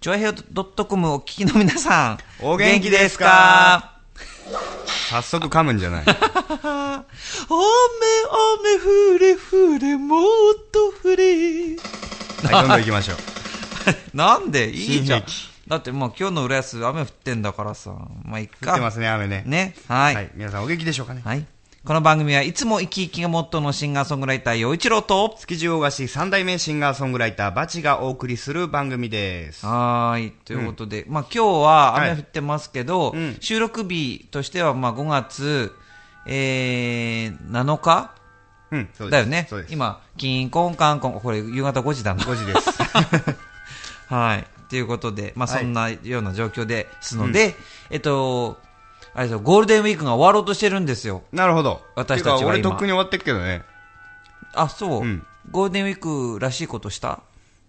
ちょいへよ .com お聞きの皆さん。お元気ですか？早速噛むんじゃない。雨、雨、降れ、降れ、もっと降れ。はい、どんどん行きましょう。なんで？いいじゃん。だってもう今日の浦安雨降ってんだからさ。まあ、いっか。降ってますね、雨ね。ね。はい。はい。皆さんお元気でしょうかね。はい。この番組はいつも生き生きがモットーのシンガーソングライター、陽一郎と、築地大菓子三代目シンガーソングライター、バチがお送りする番組です。はーい。ということで、まあ今日は雨はい降ってますけど、うん収録日としてはまあ5月、えー、7日？うん、そうです。だよね。今、キンコンカンコン、これ夕方5時だな。5時です。はい。ということで、まあそんなような状況ですので、えっと、あれですよ、ゴールデンウィークが終わろうとしてるんですよ。なるほど。私たちはてか俺今とっくに終わってっけどね。あ、そう、うんゴールデンウィークらしいことした？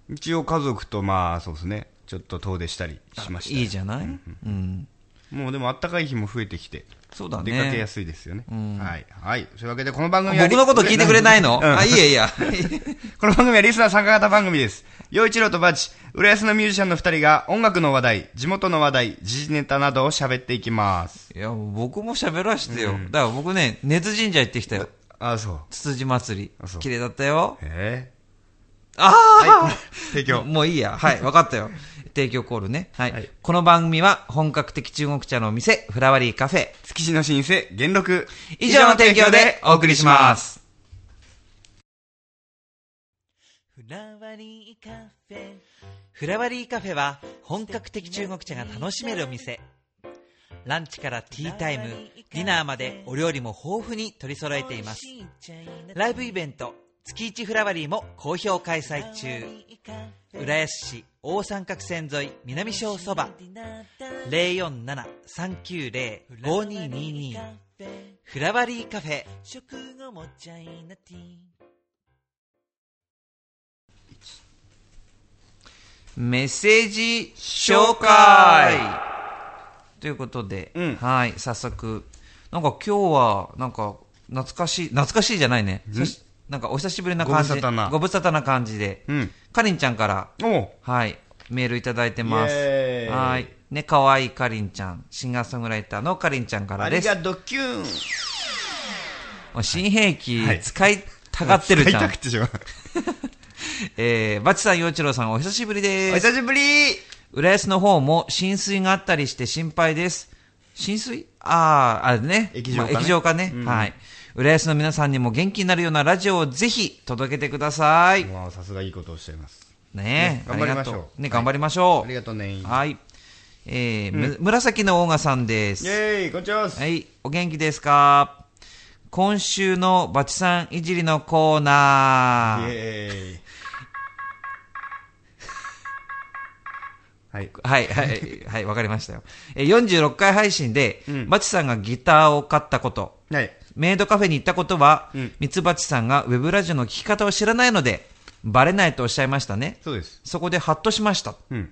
一応家族とまあ、そうですね。ちょっと遠出したりしました。いいじゃない、うん、もうでも暖かい日も増えてきて。そうだね。出かけやすいですよね。んはい。はい。そういうわけで、この番組は。僕のこと聞いてくれないの、うんあ、いいやいいや。この番組はリスナー参加型番組です。陽一郎とバチ、浦安のミュージシャンの二人が音楽の話題、地元の話題、時事ネタなどを喋っていきます。いや、僕も喋らしてよ。うんだから僕ね、根津神社行ってきたよ。ああ、そう。つつじ祭り。あそう綺麗だったよ。へあえ。あ、はい。提供。もういいや。はい、わかったよ。提供コールね。はい。はいこの番組は本格的中国茶のお店、フラワリーカフェ。築地の新生、元禄。以上の提供でお送りします。フラワリーカフェ。フラワリーカフェは本格的中国茶が楽しめるお店。ランチからティータイム、ディナーまでお料理も豊富に取り揃えています。ライブイベント、月一フラワリーも好評開催中。浦安市大三角線沿い南小そば。047-390-5222フラワリーカフェ。メッセージ紹介。ということで、うん。はい、早速。なんか今日は、なんか、懐かしい、懐かしいじゃないね。そしなんかお久しぶりな感じ。ご無沙汰な。ご無沙汰な感じで。うん。かりんちゃんから、おう。はい、メールいただいてます。はい。ね、かわいいかりんちゃん、シンガーソングライターのかりんちゃんからです。ありがとう、キューン。新兵器はい使いたがってるじゃん。使いたくてしょう えー、バチさん、陽一郎さん、お久しぶりおです。久しぶり浦安の方も浸水があったりして心配です。浸水？ああ、あれね。液状化ねまあ液状化ね、うんはい。浦安の皆さんにも元気になるようなラジオをぜひ届けてください。さすがいいことをおっしゃいます。ね頑張りましょうね、はい頑張りましょう。ありがとうね。イはい。えーむ紫のオーガさんです。ェーイ、こんにちは。はい、お元気ですか？今週のバチさんいじりのコーナイー。ェーイ。はい。はい、はい、はい、わかりましたよ。えー46回配信で、うんバチさんがギターを買ったこと、はい。メイドカフェに行ったことは、うんミツバチさんがウェブラジオの聞き方を知らないので、バレないとおっしゃいましたね。そうです。そこでハッとしました。うん。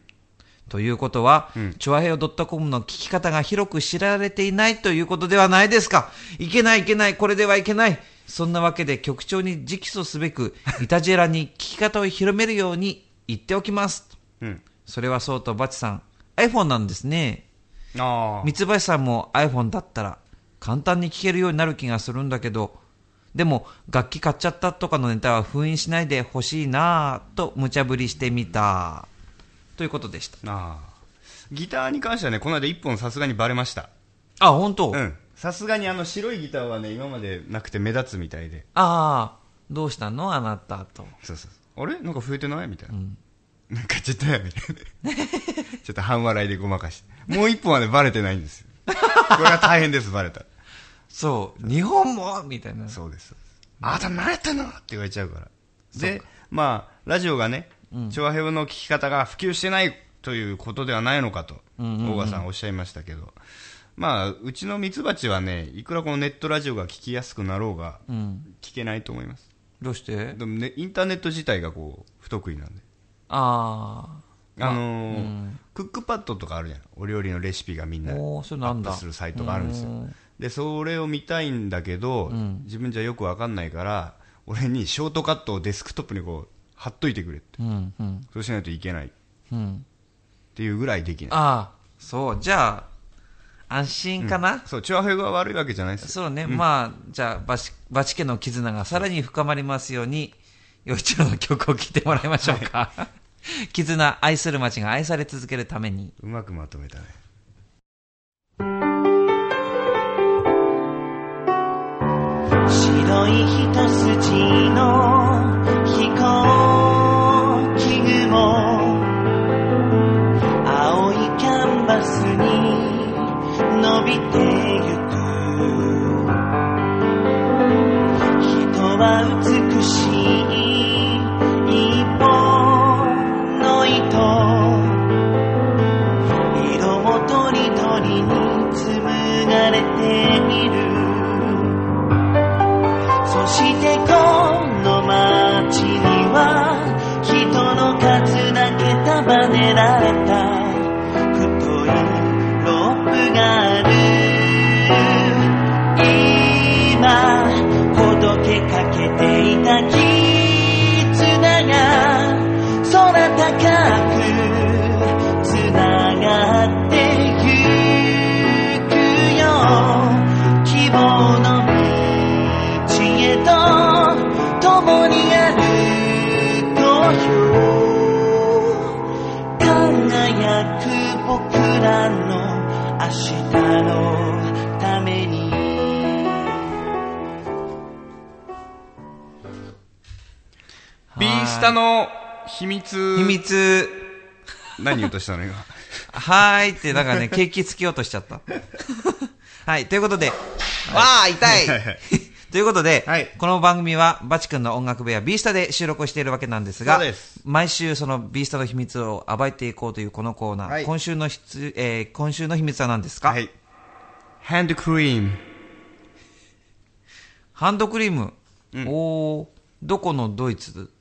ということは、うんチョアヘオ .com の聞き方が広く知られていないということではないですか。いけないいけない、これではいけない。そんなわけで局長に直訴すべく、イタジェラに聞き方を広めるように言っておきます。うん。それはそうとバチさん、iPhone なんですね。ああ。三橋さんも iPhone だったら簡単に聞けるようになる気がするんだけど、でも楽器買っちゃったとかのネタは封印しないでほしいなぁと無茶ぶりしてみた。ということでした。ああ。ギターに関してはね、この間一本さすがにバレました。あ、本当、うん。さすがにあの白いギターはね、今までなくて目立つみたいで。ああ、どうしたの？あなたと。そうそう。あれ？なんか増えてない？みたいな。なんかちょっとやみたいな。ちょっと半笑いでごまかして。もう一本はね、バレてないんですよ。これが大変です、バレたら。そう、日本もみたいな。そうです。あなた何やってんの？って言われちゃうから。で、まあ、ラジオがね、調和平和の聞き方が普及してないということではないのかと、大賀さんおっしゃいましたけど、まあ、うちのミツバチはね、いくらこのネットラジオが聞きやすくなろうが、うん。聞けないと思います。どうして？でもね、インターネット自体がこう、不得意なんで。ああのーうんクックパッドとかあるじゃん。お料理のレシピがみんなアップするサイトがあるんですようん。で、それを見たいんだけど、ん自分じゃよくわかんないから、俺にショートカットをデスクトップにこう、貼っといてくれって。あ。うん、うん、そうしないといけない。うん。っていうぐらいできない。ああ、そう。じゃあ、安心かな、そう、チュアヘヨが悪いわけじゃないですよ。そうね。まあ、じゃあ、バチ、バチ家の絆がさらに深まりますように、洋一郎の曲を聴いてもらいましょうか。絆、愛する街が愛され続けるために。うまくまとめたね。白い一筋の飛行機雲青いキャンバスに伸びてゆく。人は美しい。そして今日ビースタの秘密。秘密、何言おうとしたの？今。はーいって、なんかね、ケーキつけようとしちゃった。はい、ということで、わあ、痛い。ということで、はい。この番組は、バチ君の音楽部屋、ビースタで収録をしているわけなんですが毎週そのビースタの秘密を暴いていこうというこのコーナー、はい。今週のひつ、えー今週の秘密は何ですか、はい。ハンドクリーム。ハンドクリーム。おー、どこのドイツ？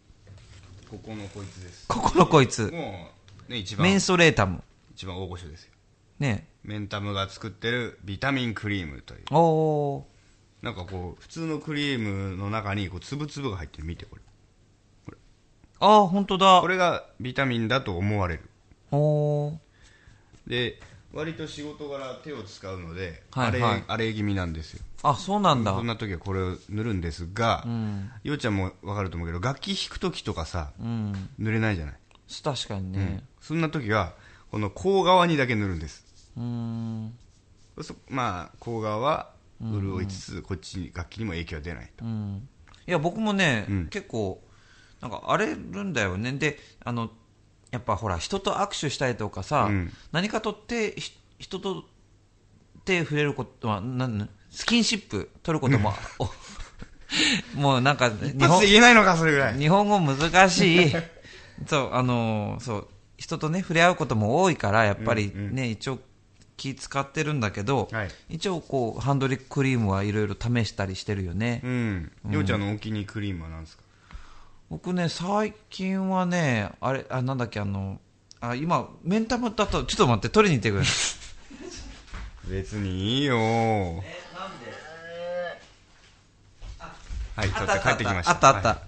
ここのこいつです。ここのこいつ。もう、ね、一番、メンソレータム。一番大御所ですよ。ね。メンタムが作ってるビタミンクリームという。おー。なんかこう、普通のクリームの中にこう、つぶつぶが入ってる。見て、これ。あー、ほんとだこ。れがビタミンだと思われる。おー。で、割と仕事柄手を使うので、はいはい荒れ荒れ気味なんですよ。あ、そうなんだ。そんな時はこれを塗るんですが、うん。ようちゃんもわかると思うけど、楽器弾く時とかさ、うん。塗れないじゃない？確かにね。そんな時は、この甲側にだけ塗るんです。うーん。そまあ、甲側は潤いつつ、こっちに楽器にも影響は出ないと。うん。いや、僕もね、うん結構、なんか荒れるんだよね。で、あの、やっぱほら、人と握手したりとかさ、うん何かとって、ひ人と手触れることは、なんスキンシップ取ることも、お もうなんか、日一発で言えないのか、それぐらい。日本語難しい。そう、あのーそう、人とね、触れ合うことも多いから、やっぱりね、うんうん一応気使ってるんだけど、はい一応こう、ハンドリクリームはいろいろ試したりしてるよね。うん。ようちゃんのお気に入りクリームは何ですか？僕ね、最近はね、あれ、あ、なんだっけ、あの、あ、今、メンタムだと、ちょっと待って、取りに行ってくれ。別にいいよはい、ちょっと帰ってきました。あったあった。はい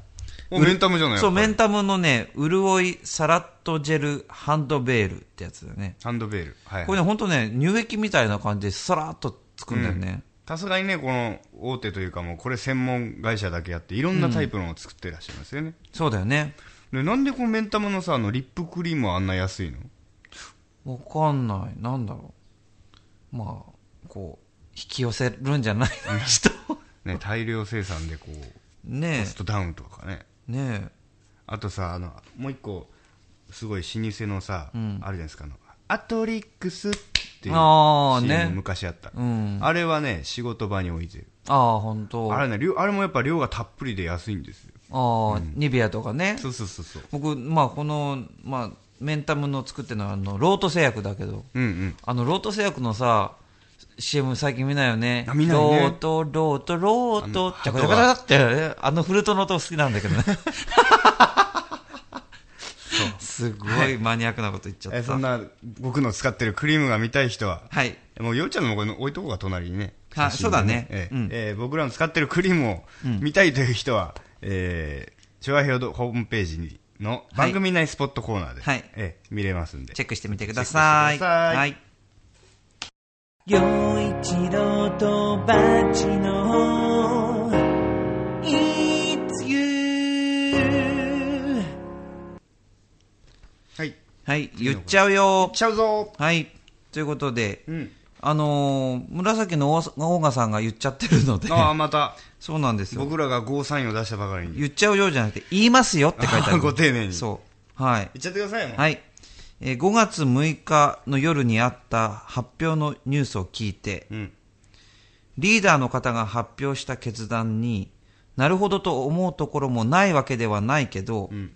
お、メンタムじゃないそう、メンタムのね、潤いサラットジェルハンドベールってやつだよね。りハンドベール。はい。これね、ほんとね、乳液みたいな感じでさらっとつくんだよね。さすがにね、この大手というかもうこれ専門会社だけやっていろんなタイプのを作ってらっしゃいますよね。そうだよね。で、なんでこのメンタムのさ、あのリップクリームはあんな安いの？わかんない。なんだろう。まあ、こう、引き寄せるんじゃない人。ね、大量生産でこう、ねコストダウンとかね。え。ねあとさ、あの、もう一個、すごい老舗のさ、うんあるじゃないですか、あの、アトリックスっていう CM ね昔あった。え。うん。ああれはね、仕事場に置いてる。あ、ほんと。あれね、量あれもやっぱ量がたっぷりで安いんですよ。ああ、ニベアとかね。そうそうそうそう。僕、まあ、この、まあ、メンタムの作ってるのは、あの、ロート製薬だけど、うんうん。あの、ロート製薬のさ、CM 最近見ないよね。あ見ないねロート、ロート、ロート、あのジャカジャカジャカって、あのフルートの音好きなんだけどね。すごいマニアックなこと言っちゃった。えそんな、僕の使ってるクリームが見たい人は、はい。もう、ようちゃんのもこれ置いとこうか、隣にね。あそうだねええうんええ僕らの使ってるクリームを見たいという人は、えー、チョアヘホームページにの番組内スポットコーナーで、はいええ見れますんで。チェックしてみてください。チェックしてくださいはい。陽一郎とバチの It's you はい。はい、言っちゃうよいっ。ちゃうぞはい。ということで、うん。あのー紫の大大賀さんが言っちゃってるので、ああ、また、そうなんですよ。僕らがゴーサインを出したばかりに。言っちゃうよじゃなくて、言いますよって書いてある。ご丁寧にそう。はい。言っちゃってくださいよ。はい。えー5月6日の夜にあった発表のニュースを聞いて、うん。リーダーの方が発表した決断になるほどと思うところもないわけではないけど、ん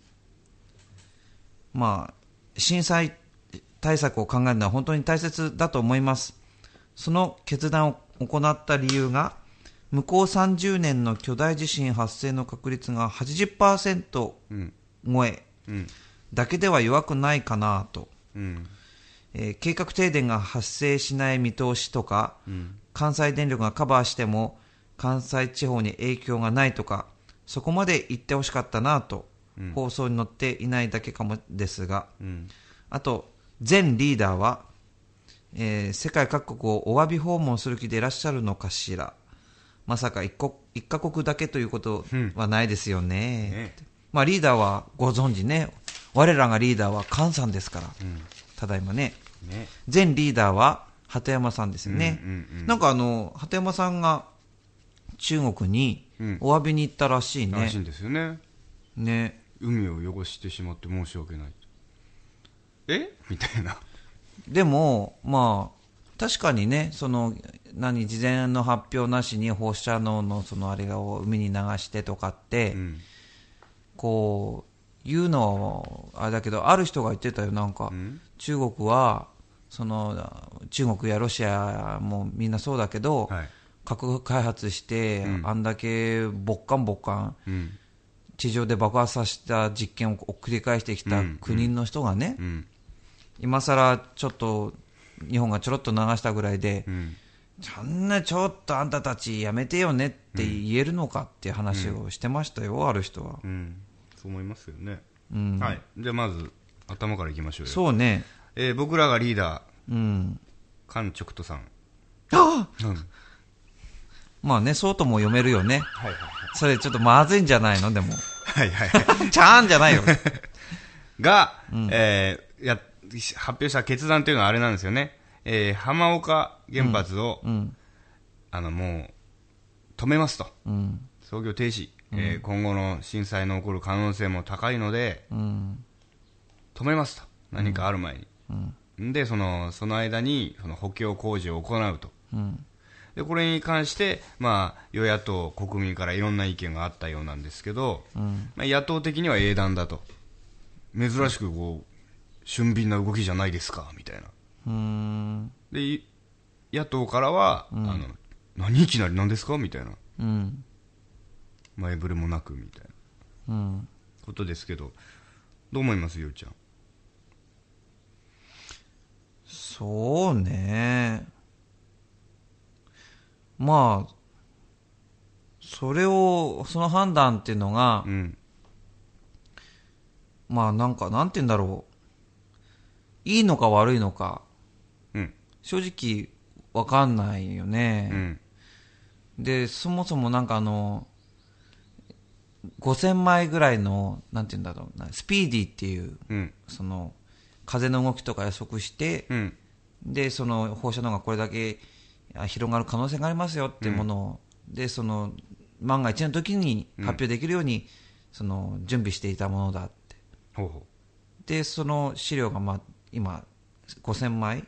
まあ、震災対策を考えるのは本当に大切だと思います。その決断を行った理由が、向こう30年の巨大地震発生の確率が80%うん。超えうん。だけでは弱くないかなと。うん。えー計画停電が発生しない見通しとか、関西電力がカバーしても関西地方に影響がないとかそこまで言ってほしかったなと、放送に載っていないだけかもですが、うん。あと全リーダーは、えー世界各国をお詫び訪問する気でいらっしゃるのかしら。まさか一国一カ国だけということはないですよね,、ね。まあ、リーダーはご存知ね我らがリーダーは菅さんですから、ただいまねね。前リーダーは鳩山さんですよね、うんうんうんなんかあの鳩山さんが中国にうんお詫びに行ったらしいねらしい、んですよね。ね海を汚してしまって申し訳ない。え？みたいな。でもまあ確かにねその何事前の発表なしに放射能のそのあれを海に流してとかって、うん。こう言うのはあれだけどある人が言ってたよなんか、ん？中国はその中国やロシアもみんなそうだけど、はい。核開発して、うんあんだけ勃韓勃韓うん。地上で爆発させた実験を繰り返してきたうん国の人がね、うん。今さらちょっと日本がちょろっと流したぐらいで、うん。そんなちょっとあんたたちやめてよねって言えるのかっていう話をしてましたよ、ある人は。うん。そう思いますよね。うんはい。じゃあまず、頭からいきましょうよ。そうね。えー僕らがリーダうん。ー、カンチョクトさん。あうん。まあね、そうとも読めるよね。はいはいそれちょっとまずいんじゃないの？でも。はい。はいはい。ちゃーんじゃないよ。が、えーや、発表した決断というのはあれなんですよね。えー浜岡原発を、うん。あの、もう、止めますと。うん。操業停止。えー今後の震災の起こる可能性も高いので、うん。止めますと。何かある前に。うん。で、その、その間に、その補強工事を行うと。うん。で、これに関して、まあ、与野党、国民からいろんな意見があったようなんですけど、うん。まあ、野党的には英断だと。珍しくこう、俊敏な動きじゃないですか、みたいな。うん。で、い野党からは、あの、何いきなり何ですかみたいな。うん。前触れもなく、みたいなうん。ことですけど、どう思いますようちゃん？そうね。まあ、それを、その判断っていうのがう、ん。まあなんか、なんて言うんだろう。いいのか悪いのか、うん。正直わかんないようね。ん。で、そもそもなんかあの、5000枚ぐらいの、なんて言うんだろうな、スピーディーっていう、うん。その、風の動きとか予測して、うん。で、その放射能がこれだけあ広がる可能性がありますよっていうものを、で、その、万が一の時に発表できるように、その、準備していたものだって。ほうほで、その資料が、まあ、今、5000枚、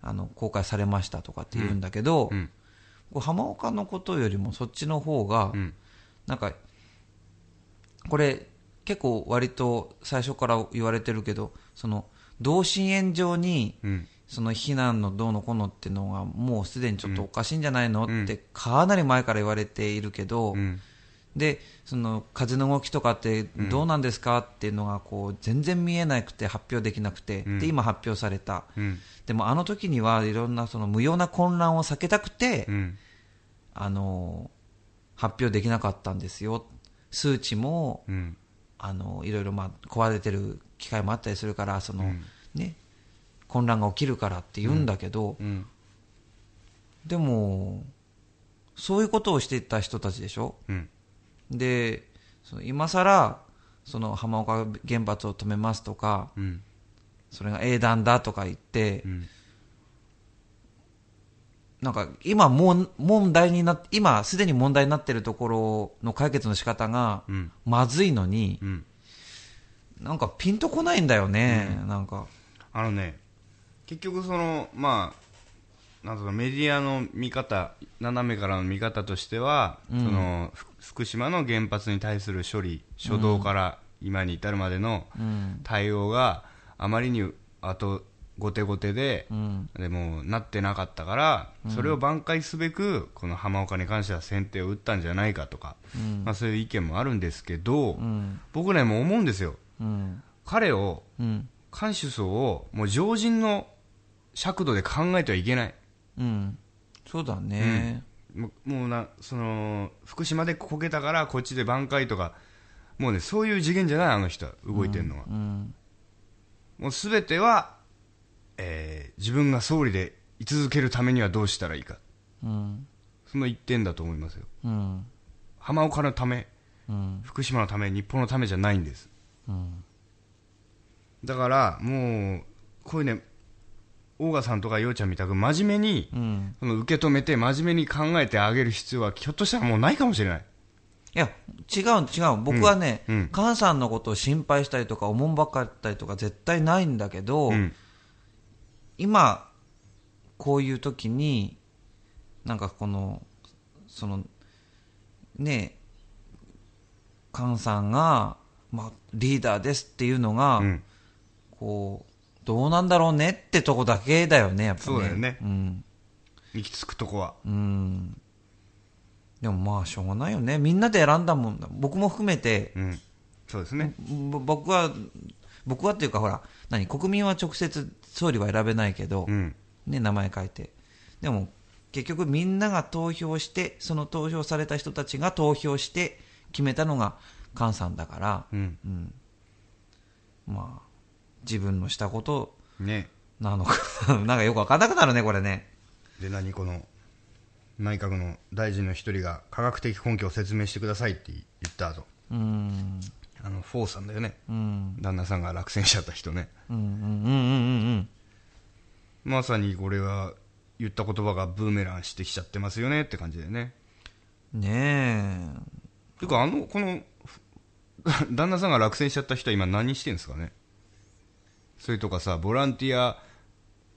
あの、公開されましたとかって言うんだけど、浜岡のことよりもそっちの方が、うん。なんか、これ、結構割と最初から言われてるけど、その、同心円状に、うん。その避難のどうのこうのっていうのがもうすでにちょっとおかしいんじゃないの、うんってかなり前から言われているけど、うん。でその風の動きとかってどうなんですかっていうのがこう全然見えなくて発表できなくて、うんで今発表された、うん。でもあの時にはいろんなその無用な混乱を避けたくて、うん。あの発表できなかったんですよ数値もうん。あのいろいろまあ壊れてる機会もあったりするからその、ね、混乱が起きるからって言うんだけど、うん。でもそういうことをしていた人たちでしょ？うん。でその今さらその浜岡原発を止めますとかうん。それが英断だとか言って、うんなんか今もう問題になっ今すでに問題になってるところの解決の仕方がうん。まずいのに、うん。なんかピンとこないんだよね、なんか。あのね結局そのまあなんとかメディアの見方斜めからの見方としては、そのふ福島の原発に対する処理初動から今に至るまでのうん。対応があまりにあと後手後手で、うん。でもなってなかったから、それを挽回すべくこの浜岡に関しては先手を打ったんじゃないかとか、まあ、そういう意見もあるんですけど、うん。僕ねもう思うんですよ。うん。彼をうん。監守層をもう常人の尺度で考えてはいけない。うん。そうだね、もうなその福島でこけたからこっちで挽回とかもうねそういう次元じゃないあの人は動いてるのは、うん。もう全ては、えー自分が総理で居続けるためにはどうしたらいいか。うん。その一点だと思いますよ。うん。浜岡のためうん。福島のため日本のためじゃないんです。うん。だからもうこういうねオーガさんとかようちゃんみたく真面目にうん。その受け止めて真面目に考えてあげる必要はひょっとしたらもうないかもしれない。いや、違う、違う。僕はね、うんうん。菅さんのことを心配したりとか、おもんばかったりとか、絶対ないんだけど、うん今、こういう時に、なんかこの、その、ねえ、菅さんが、まあ、リーダーですっていうのが、うんこう、どうなんだろうねってとこだけだよね、やっぱね。そうだよねうん。行き着くとこはうん。でもまあ、しょうがないよね。みんなで選んだもんだ。僕も含めて、うんそうですねぼ僕は、僕はっていうかほら、何、国民は直接総理は選べないけど、うんね、名前書いて。でも、結局みんなが投票して、その投票された人たちが投票して決めたのが菅さんだから、うんうん。まあ、自分のしたことねなのか なんかよくわかんなくなるね、これね。で何この内閣の大臣の一人が科学的根拠を説明してくださいって言った後うん。あのフォーさんだよねうん。旦那さんが落選しちゃった人ねうん。うん。うん。うん。うん。まさにこれは言った言葉がブーメランしてきちゃってますよねって感じでねねていうかあのこのふ 旦那さんが落選しちゃった人は今何してんですかね？それとかさボランティア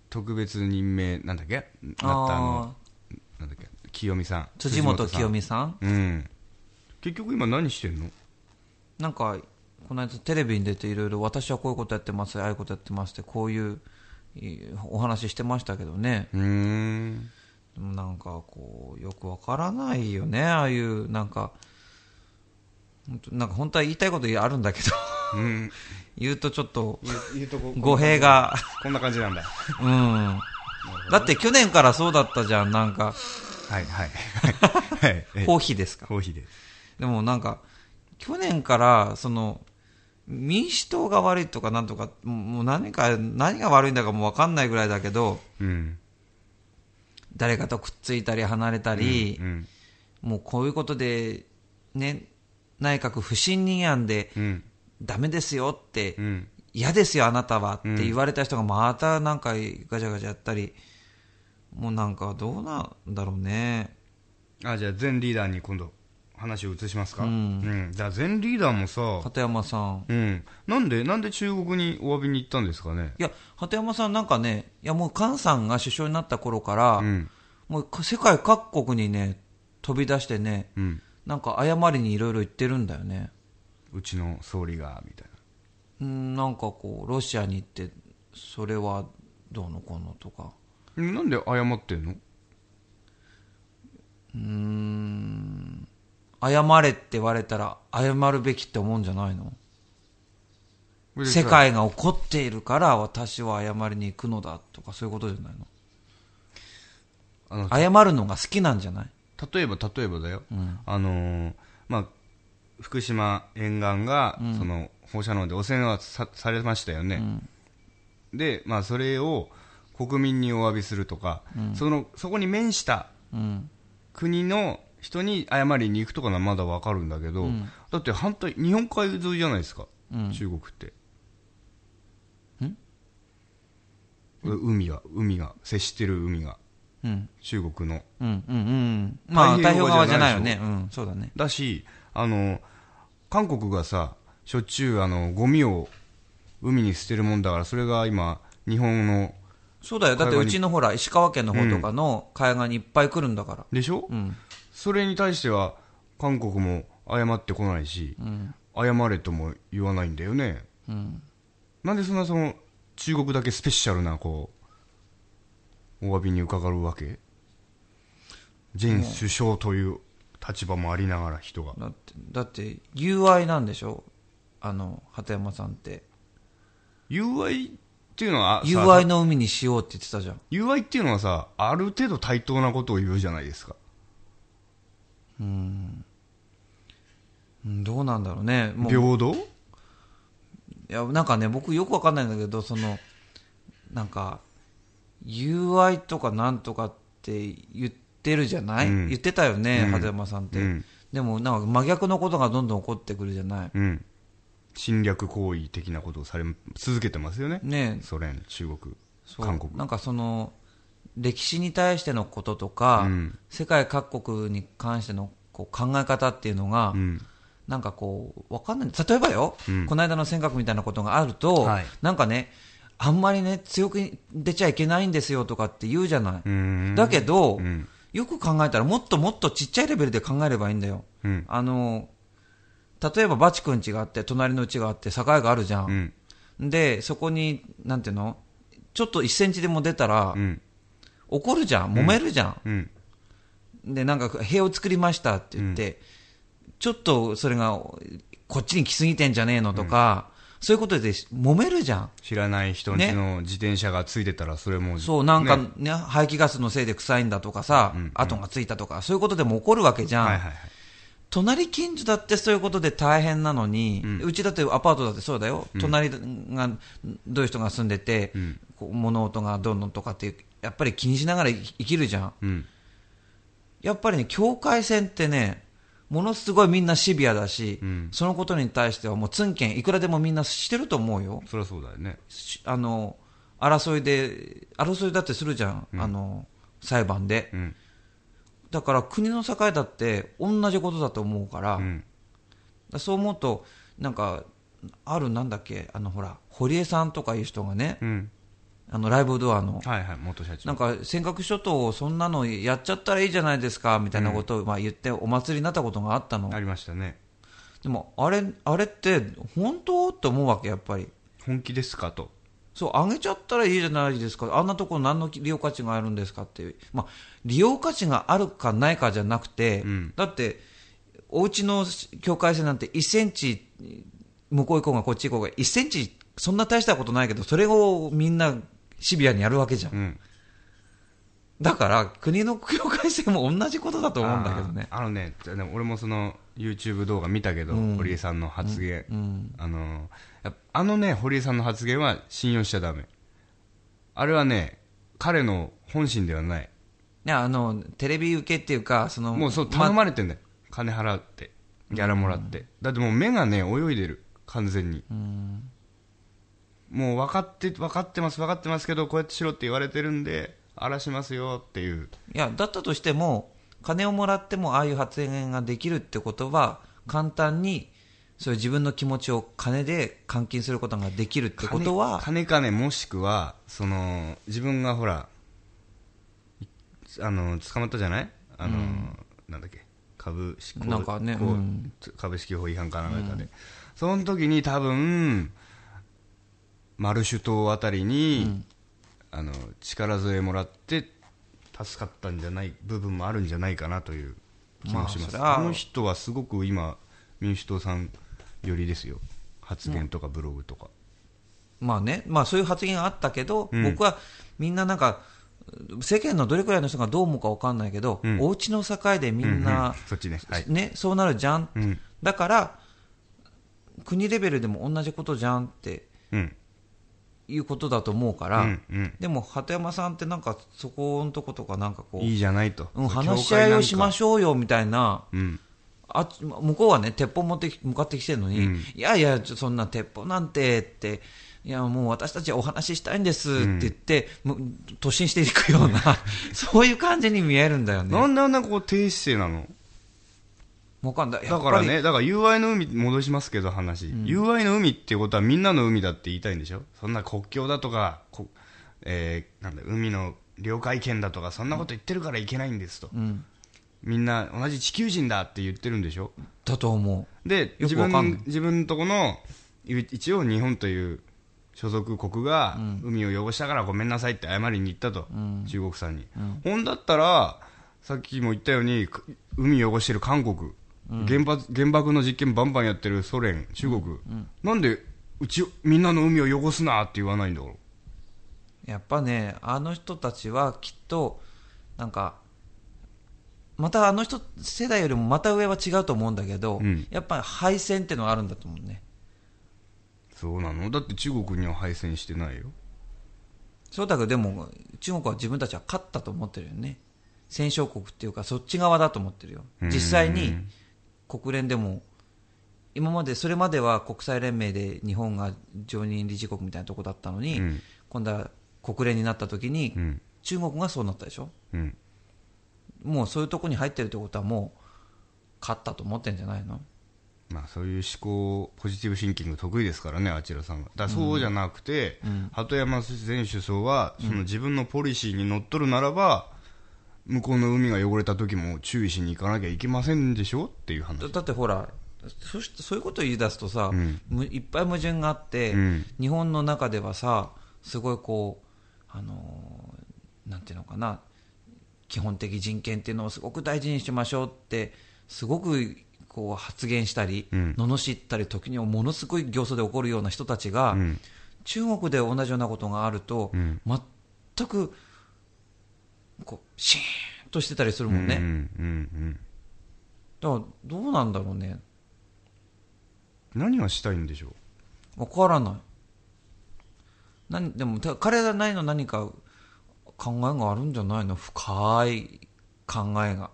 特別任命なんだっけ？なったあのなんだっけ？清美さんえ。辻元清美さん？うん結局今何してんの？なんか、この間テレビに出ていろいろ私はこういうことやってます、ああいうことやってますって、こういうお話してましたけどね。うーんでもなんかこう、よくわからないよね、ああいう、なんか、本当なんか本当は言いたいことあるんだけど、うん。言うとちょっと語弊が、こんな感じなんだ。うん。だって去年からそうだったじゃん、なんか、はいはい。はい。はい。ですか。コーヒーです。でもなんか、去年から、その、民主党が悪いとかなんとか、もう何か、何が悪いんだかもうわかんないぐらいだけど、うん。誰かとくっついたり離れたり、うんもうこういうことで、ね、内閣不信任案で、うん。ダメですよって、うん。嫌ですよあなたはって言われた人がまたなんかガチャガチャやったり、もうなんかどうなんだろうね。あじゃあ全リーダーに今度話を移しますか？ううん。ん、じゃあ全リーダーもさ鳩山さん。うん。なんでなんで中国にお詫びに行ったんですかね？いや、鳩山さんなんかね、いやもう菅さんが首相になった頃から、うん。もう世界各国にね、飛び出してね、うん。なんか謝りにいろいろ言ってるんだよね。うちの総理がみたいうん、なんかこう、ロシアに行って、それはどうのこうのとか。ななんで謝ってんの？うーん、謝れって言われたら謝るべきって思うんじゃないの？世界が怒っているから私は謝りに行くのだとかそういうことじゃないの？謝るのが好きなんじゃない？例えば例えばだよ、あのーまあ福島沿岸が、その放射能で汚染はさされましたよね、で、まあ、それを国民にお詫びするとか、そのそこに面したうん。国の人に謝りに行くとかならまだわかるんだけど、だって反対、日本海沿いじゃないですか、うん中国って。海が、海が、接してる海が、うん。中国の。うん。うん。うん。まあ、太平洋側側じゃないよね。うん。そうだね。だし、あの、韓国がさ、しょっちゅう、あの、ゴミを海に捨てるもんだから、それが今、日本の、そうだよ。だってうちのほら、石川県の方とかの海岸にいっぱい来るんだから。でしょ、うん。それに対しては、韓国も謝ってこないし、うん。謝れとも言わないんだよね。うん。なんでそんなその、中国だけスペシャルな、こう、お詫びに伺うわけ？前首相という立場もありながら人が。だって、だって、友愛なんでしょ？あの、鳩山さんって。友愛っていうのは、さ友愛の海にしようって言ってたじゃん。友愛っていうのはさ、ある程度対等なことを言うじゃないですか。うん、どうなんだろうね。もう。平等いや、なんかね、僕よくわかんないんだけど、その、なんか、友愛とかなんとかって言ってるじゃない、うん。言ってたよね、うん。鳩山さんって。うん。でも、なんか真逆のことがどんどん起こってくるじゃない？うん。侵略行為的なことをされ、続けてますよね。ね。ソ連、中国、韓国。なんかその、歴史に対してのこととか、うん世界各国に関してのこう考え方っていうのが、うん。なんかこう、わかんない。例えばよ、うんこの間の尖閣みたいなことがあると、はいなんかね、あんまりね、強く出ちゃいけないんですよとかって言うじゃない。うん。だけど、うん。よく考えたらもっともっとちっちゃいレベルで考えればいいんだよ。うん。あの、例えばバチ君家があって、隣の家があって、境があるじゃ。うんん。で、そこに、なんていうのちょっと1センチでも出たら、うん。怒るじゃん。揉めるじゃん。うん。で、なんか部屋を作りましたって言って、ちょっとそれがこっちに来すぎてんじゃねえのとか、そういうことで揉めるじゃん。知らない人んちの自転車がついてたら、それもう、そう、なんかねね、排気ガスのせいで臭いんだとかさ、うんうん跡がついたとか、そういうことでも起こるわけじゃん。はいはいはい。隣近所だってそういうことで大変なのに、ううんちだってアパートだってそうだよ。隣が、どういう人が住んでて、うん物音がどんどんとかっていう、やっぱり気にしながら生生きるじゃん。うん。やっぱりね、境界線ってね、ものすごいみんなシビアだし、うんそのことに対してはもうツンケンいくらでもみんなしてると思うよ。そりゃそうだよね。しあの、争いで、争いだってするじゃん。あの、裁判で。うん。だから国の境だって同じことだと思うから、うん。だそう思うと、なんか、あるなんだっけ、あのほら、堀江さんとかいう人がね、うん。あのライブドアの、はいはい、元社長。なんか尖閣諸島をそんなのやっちゃったらいいじゃないですかみたいなことをまあ言ってお祭りになったことがあったの、ありましたね。でもあれあれって本当って思うわけ、やっぱり。本気ですかと。そう、あげちゃったらいいじゃないですか、あんなところ何の利用価値があるんですかっていう、まあ、利用価値があるかないかじゃなくて、うんだって、お家の境界線なんて1センチ、向こう行こうがこっち行こうが、1センチ、そんな大したことないけど、それをみんなシビアにやるわけじゃん。うん。だから、国の境界線も同じことだと思うんだけどね。あのね、でも俺もその YouTube 動画見たけど、うん堀江さんの発言、うん。あのあのね、堀江さんの発言は信用しちゃダメ。あれはね、彼の本心ではない。いや、あの、テレビ受けっていうか、その、もうそう頼まれてんだよ。金払って、ギャラもらって。だってもう目がね、泳いでる。完全に。うんもう分かって、分かってます、分かってますけど、こうやってしろって言われてるんで、荒らしますよっていう。いや、だったとしても、金をもらってもああいう発言ができるってことは、簡単に、そういう自分の気持ちを金で換金することができるってことは、金金もしくは、その、自分がほら、いあの、捕まったじゃない？あの、なんだっけ、株式法なんかねこううん。株式法違反かなんかで、その時に多分、マルシュ島あたりに、あの、力添えもらって、助かったんじゃない部分もあるんじゃないかなという気もします。まあそれはあの人はすごく今、民主党さん寄りですよ。発言とかブログとか。まあね、まあそういう発言があったけど、うん僕はみんななんか、世間のどれくらいの人がどう思うかわかんないけど、うんお家の境でみんうんうんね。はい。ね、そうなるじゃん。うん。だから、国レベルでも同じことじゃんってうん。いうことだと思うから、うんうんでも鳩山さんってなんかそこのとことかなんかこう、いいじゃないと。うん、話し合いをしましょょうよみたいな、う。うん。あ向こうはね、鉄砲持ってき向かってきてるのに、うんいやいや、そんな鉄砲なんてって、いや、もう私たちはお話ししたいんですって言って、む突進していくような、そういう感じに見えるんだよね。なんであんなこう低姿勢なの？わかんない。だからね、だから友愛の海、戻しますけど話、友愛の海っていうことはみんなの海だって言いたいんでしょ？そんな国境だとか、こえーなんだ、海の領海権だとか、そんなこと言ってるからいけないんですと。うん、みんな同じ地球人だって言ってるんでしょ？だと思で、自分、自分のとこの、い一応日本という所属国が海を汚したからごめんなさいって謝りに行ったと、中国さんに。ほんだったら、さっきも言ったように、く海汚してる韓国、原発、原爆の実験バンバンやってるソ連、中国、なんで、うち、みんなの海を汚すなって言わないんだろう？やっぱね、あの人たちはきっと、なんか、またあの人世代よりもまた上は違うと思うんだけど、うんやっぱり敗戦っていうのがあるんだと思うね。そうなの？だって中国には敗戦してないよ。そうだけど、でも、中国は自分たちは勝ったと思ってるよね。戦勝国っていうか、そっち側だと思ってるよ。実際に、国連でも、今まで、それまでは国際連盟で日本が常任理事国みたいなとこだったのに、うん今度は国連になった時に、うん。中国がそうなったでしょ？うん。もうそういうとこに入ってるってことはもう、勝ったと思ってんじゃないの？まあそういう思考、ポジティブシンキング得意ですからね、あちらさんは。だそうじゃなくて、鳩山前首相は、その自分のポリシーにのっとるならば、向こうの海が汚れた時も注意しに行かなきゃいけませんでしょっていう話。だ。だってほらそしそういうことを言い出すとさ、ん。むいっぱい矛盾があって、うん。日本の中ではさすごいこうあのーなんていうのかな基本的人権っていうのをすごく大事にしましょうってすごくこう発言したり、うん。罵ったり時にはものすごい形相で起こるような人たちが、うん。中国で同じようなことがあると、うん。全くこうシーンとしてたりするもんね、うんうんだからどうなんだろうねうん。何がしたいんでしょわからない。何でも、た彼らなりの何か考えがあるんじゃないの？深い考えが。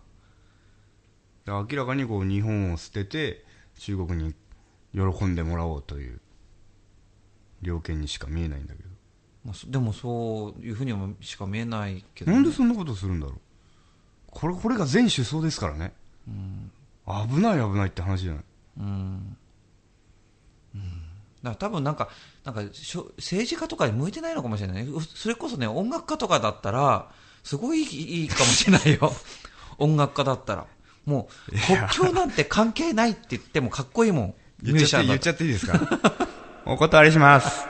明らかにこう日本を捨てて、中国に喜んでもらおうという、猟犬にしか見えないんだけど。まあそ でもそういうふうにもしか見えないけど、なんでそんなことするんだろうこれこれが全首相ですからね、危ない危ないって話じゃないうん。うん。だから多分なんか、なんかしょ政治家とかに向いてないのかもしれないね。うそれこそね、音楽家とかだったら、すごいいいかもしれないよ。音楽家だったら。もう、国境なんて関係ないって言ってもかっこいいもん。言っちゃって言っちゃゃっていいですか？お断りします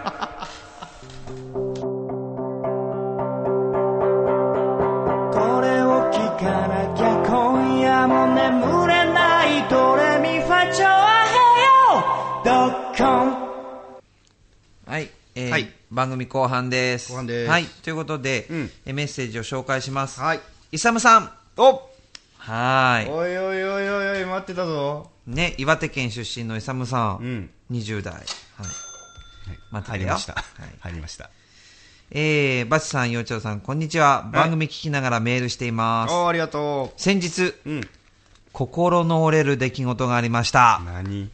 えーはい番組後半です。後半ですはい、ということで、うんえメッセージを紹介します。はいイサムさん。おはおいおいおいおいおい待ってたぞい。ね、岩手県出身のイサムさん。うん20代。はい。待ってたよ入りました、はい入りましたえー、バチさん、幼鳥さん、こんにちは。番組聞きながらメールしています。おありがと先日、ううん心の折れる出来事がありました。何？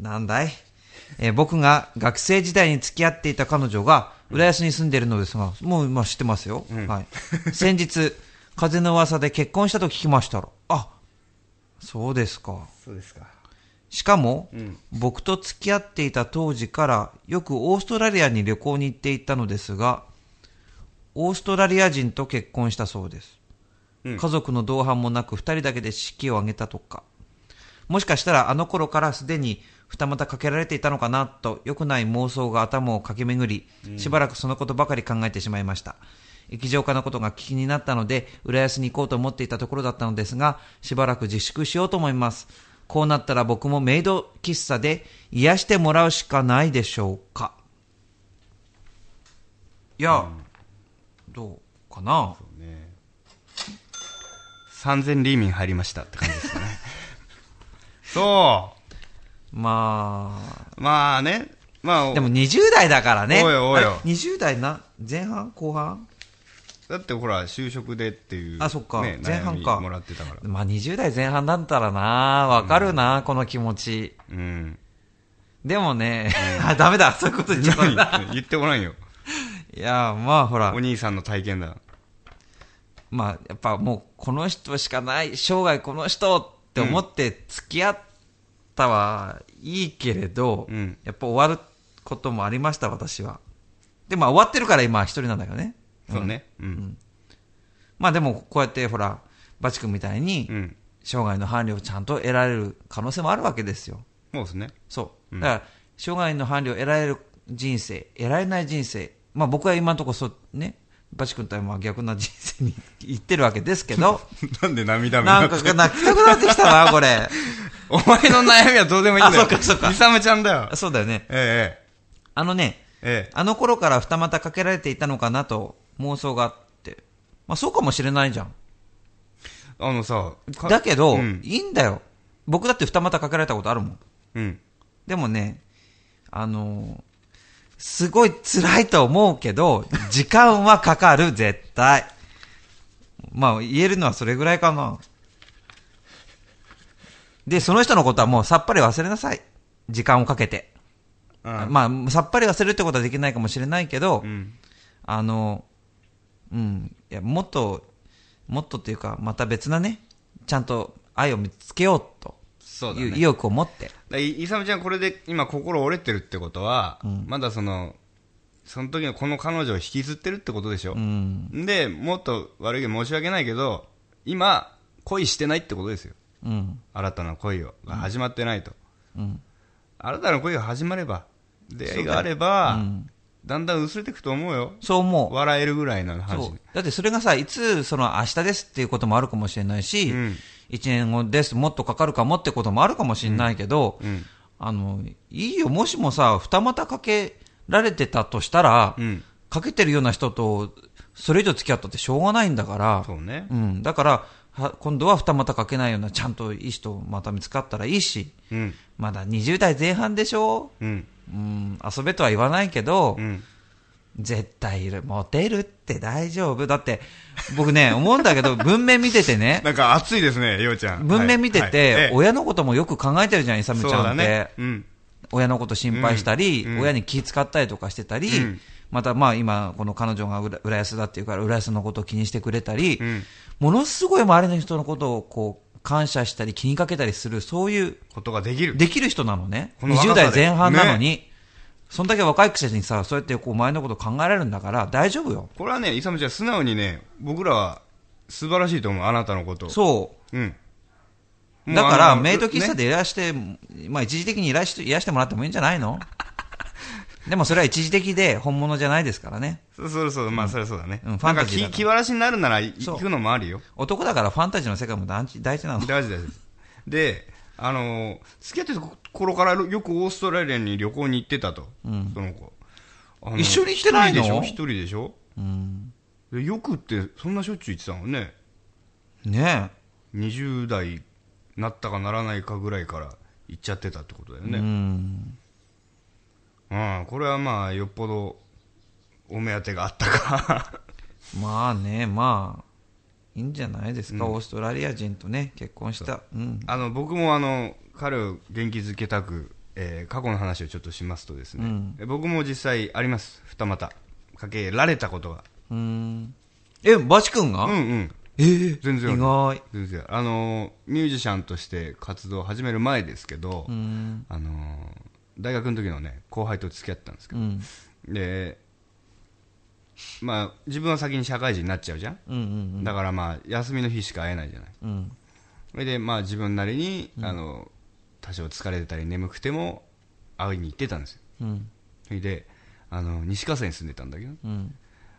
なんだい？えー僕が学生時代に付き合っていた彼女が、浦安に住んでいるのですが、もう、まあ、知ってますよ。うんはい。先日、風の噂で結婚したと聞きましたら、あ、そうですか。そうですかしかも、うん僕と付き合っていた当時から、よくオーストラリアに旅行に行っていたのですが、オーストラリア人と結婚したそうです。うん家族の同伴もなく二人だけで式を挙げたとか。もしかしたらあの頃からすでに二股かけられていたのかなと良くない妄想が頭を駆け巡り、しばらくそのことばかり考えてしまいました。液状化のことが気になったので、浦安に行こうと思っていたところだったのですが、しばらく自粛しようと思います。こうなったら僕もメイド喫茶で癒してもらうしかないでしょうか。いや、どうかなね3000リーミン入りましたって感じですそまう。まあね。まあ、あ、でも20代だからね。おいおいおいあれ ?20 代な、前半後半？だってほら、就職でっていう。あそっかね、前半かもらってたから。まあ20代前半だったらな、わかるな、この気持ち。うん。でもね、あ、ダメだ、そういうこと言っちゃった言ってごらんよ。いや、まあほらお、兄さんの体験だ。まあやっぱもうこの人しかない、生涯この人って思って付き合ったはいいけれど、うんやっぱ終わることもありました、私は。で、まあ終わってるから今一人なんだけどね。そうね。うん。まあでもこうやってほら、バチ君みたいにうん。生涯の伴侶をちゃんと得られる可能性もあるわけですよ。そうですね。そう。うんだから、生涯の伴侶を得られる人生、得られない人生。まあ僕は今のところそう、ね、バチ君とはまあ逆な人生に行ってるわけですけど、なんで涙目なんか泣きたくなってきたな、これ。お前の悩みはどうでもいいんだよ。あそうかそうかイサムちゃんだよ。そうだよね。えあのね、え、ええ。あの頃から二股かけられていたのかなと妄想があって。まあそうかもしれないじゃん。あのさ、かだけど、うん。いいんだよ。僕だって二股かけられたことあるもん。うん。でもね、あのーすごい辛いと思うけど、時間はかかる、絶対。まあ、言えるのはそれぐらいかな。で、その人のことはもうさっぱり忘れなさい。時間をかけて。うんまあ、さっぱり忘れるってことはできないかもしれないけど、うん。あの、うん、いや、もっと、もっとっていうか、また別なね、ちゃんと愛を見つけようと。いう意欲を持って。イサムちゃんこれで今心折れてるってことは、まだその、その時のこの彼女を引きずってるってことでしょう。ん、で、もっと悪いけど申し訳ないけど、今、恋してないってことですよ。うん、新たな恋を、が始まってないと。うん。新たな恋が始まれば、出会いがあれうば、んだんだん薄れていくと思うよ。そう思う。笑えるぐらいの話。だってそれがさ、いつ、その明日ですっていうこともあるかもしれないし、うん一年後です、もっとかかるかもってこともあるかもしれないけど、うん。あの、いいよ、もしもさ、二股かけられてたとしたら、うん。かけてるような人と、それ以上付き合ったってしょうがないんだから、そうね。うん。だから、は今度は二股かけないような、ちゃんといい人また見つかったらいいし、うん。まだ20代前半でしょ？うん。うん、遊べとは言わないけど、うん。絶対いる。モテるって大丈夫。だって、僕ね、思うんだけど、文面見ててね、なんか熱いですね、ようちゃん。文面見てはいて、はいええ親のこともよく考えてるじゃん、イサムそうちゃんって。だね。うん。親のこと心配したり、うんうん親に気遣ったりとかしてたり、うんまたまあ今、この彼女が浦浦安だっていうから、浦安のことを気にしてくれたり、うん。ものすごい周りの人のことをこう、感謝したり気にかけたりする、そういう、ことができる。できる人なのね。この若さで20代前半なのに、そんだけ若いくせにさ、そうやってこう前のこと考えられるんだから、大丈夫よ。これはね、イサムちゃん、素直にね、僕らは素晴らしいと思う、あなたのことを。そう。うん。だから、メイド喫茶ねでいらして、まあ一時的にいらして、いらしてもらってもいいんじゃないの？でもそれは一時的で本物じゃないですからね。そうそうそう、まあ、それはそうだね。うんファンタジーだ気気晴らしになるなら行くのもあるよ。男だからファンタジーの世界も大事大事なの。大事大事。で、あのー付き合ってた頃からよくオーストラリアに旅行に行ってたと、うんその子。あの一緒に来てないの？一人でしょ？うん。一人でしょ？でよくって、そんなしょっちゅう行ってたのね。ね20代なったかならないかぐらいから行っちゃってたってことだよえ。うね。ん。うん、これはまあ、よっぽどお目当てがあったか。まあね、まあ、いいんじゃないですか、オーストラリア人とね、結婚した。うん。あの僕もあの彼を元気づけたく、えー過去の話をちょっとしますとですね、うんえ僕も実際あります、二股かけられたことが。うん。え、バチ君が、うんうん、ええ全然意外。全然あのミュージシャンとして活動を始める前ですけど、うん。あの大学の時のね後輩と付き合ってたんですけど、うん。でまあ自分は先に社会人になっちゃうじゃん、うんうんだからまあ休みの日しか会えないじゃないうん。それでまあ自分なりに、あの多少疲れてたり眠くても会いに行ってたんですようん。それであの西葛西に住んでたんだけどうん。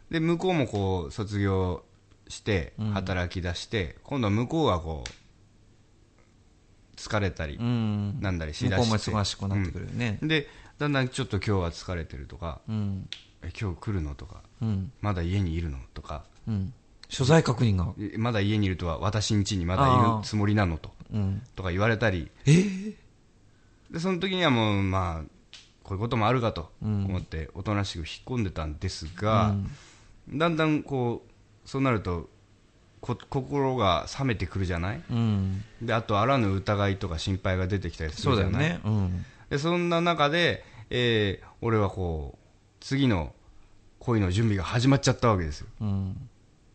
で向こうもこう卒業してうん働き出して、今度は向こうがこう疲れたりうん。なんだりしだして忙しくなってくるよね。でだんだんちょっと今日は疲れてるとかうん。え今日来るの？とかうん。まだ家にいるの？とかうん。所在確認が。えまだ家にいるとは私ん家にまだいるつもりなの？とうん。とか言われたり、えーで、その時にはもう、まあ、こういうこともあるかとうん思って、おとなしく引っ込んでたんですが、だんだんこう、そうなると、こ心が冷めてくるじゃない？うん。で、あと、あらぬ疑いとか心配が出てきたりすそうるじゃない？だよね。うん。で、そんな中で、えー俺はこう、次の恋の準備が始まっちゃったわけですよ。うん。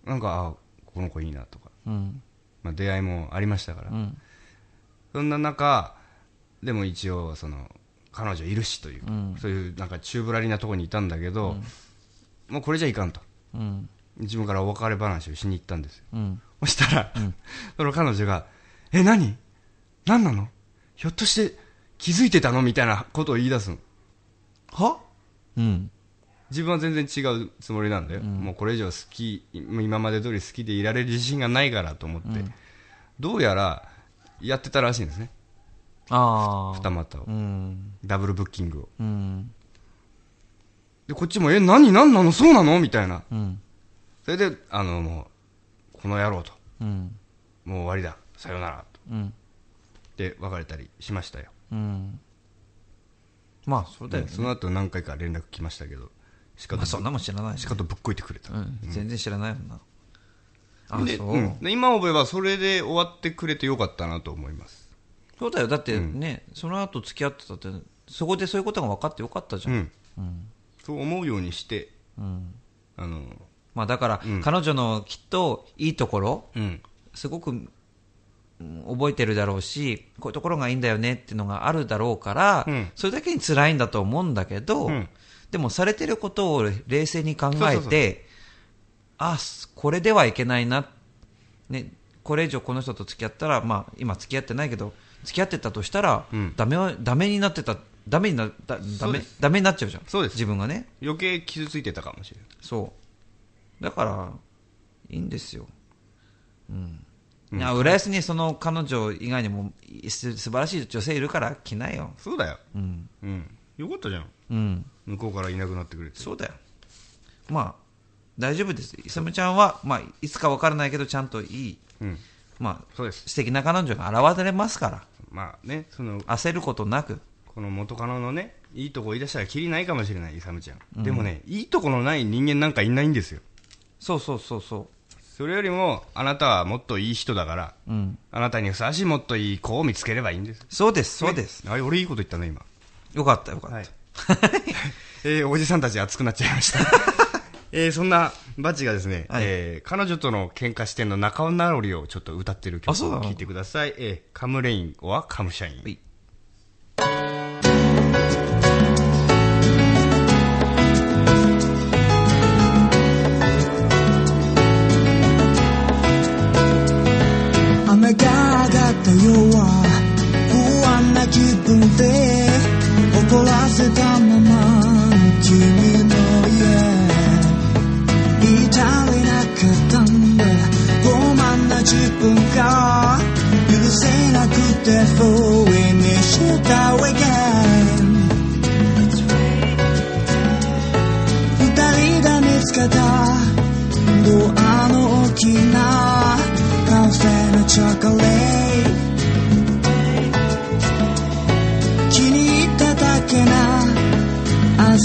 なんか、あこの子いいなとか、うん。まあ、出会いもありましたから。うん。そんな中、でも一応、その、彼女いるしという、うんそういうなんか宙ぶらりなところにいたんだけど、もうこれじゃいかんと。うん。自分からお別れ話をしに行ったんですよ。うん。そしたら、その彼女が、え、何？何なの？ひょっとして気づいてたの？みたいなことを言い出すの。は？うん。自分は全然違うつもりなんだよ。もうこれ以上好き、今まで通り好きでいられる自信がないからと思って。どうやら、やってたらしいんですね。ああ。二股をう。ん。ダブルブッキングを。うん。で、こっちも、え、何何なの？そうなの？みたいな。うん。それで、あの、もう、この野郎と。うん。もう終わりだ。さよなら。と。うん。で、別れたりしましたよ。うん。まあ、そうだよね。その後何回か連絡来ましたけど、しかと、まあ、そんなもん知らないしし。かとぶっこいてくれた。うん。全然知らないもんな。あ、でそう。うんで今思えばそれで終わってくれてよかったなと思います。そうだよ。だってね、その後付き合ってたって、そこでそういうことが分かってよかったじゃ。うんん。そう思うようにして、うん。あの、まあだから、うん彼女のきっといいところ、うん。すごくうん覚えてるだろうし、こういうところがいいんだよねっていうのがあるだろうから、うんそれだけに辛いんだと思うんだけど、うんでもされてることを冷静に考えて、あ、これではいけないな、ね、これ以上この人と付き合ったら、まあ今付き合ってないけど、付き合ってたとしたら、うんダメは、ダメになってた、ダメにな、だダメそうです、ダメになっちゃうじゃん。そうです自分がね。余計傷ついてたかもしれない。そう。だから、いいんですよ。うん。浦安にその彼女以外にも素晴らしい女性いるから来ないよ。そうだよ。うん。うん。よかったじゃん。うん。向こうからいなくなってくれて。そうだよ。まあ、大丈夫です。イサムちゃんは、まあ、いつか分からないけど、ちゃんといい、うん。まあ、そうです。素敵な彼女が現れますから、まあね、その、焦ることなく。この元カノのね、いいとこ言い出したらきりないかもしれない、イサムちゃん。でもね、いいとこのない人間なんかいないんですよ。そうそうそうそそれよりも、あなたはもっといい人だから、う。うん。あなたにふさわしいもっといい子を見つければいいんです。そうです、そうです。ねあれ、俺いいこと言ったね、今。よかった、よかった。はい。えーおじさんたち熱くなっちゃいました。えーそんなバチがですね、はいえー彼女との喧嘩視点の仲直りをちょっと歌ってる曲を聴いてください。えーカムレインはカムシャイン。はいがった夜は不安な気分で怒らせたまま君の家至れなかったんだ傲慢な自分が許せなくて Finish the weekend 二人で見つけたドアの大きなカフェのチョコレート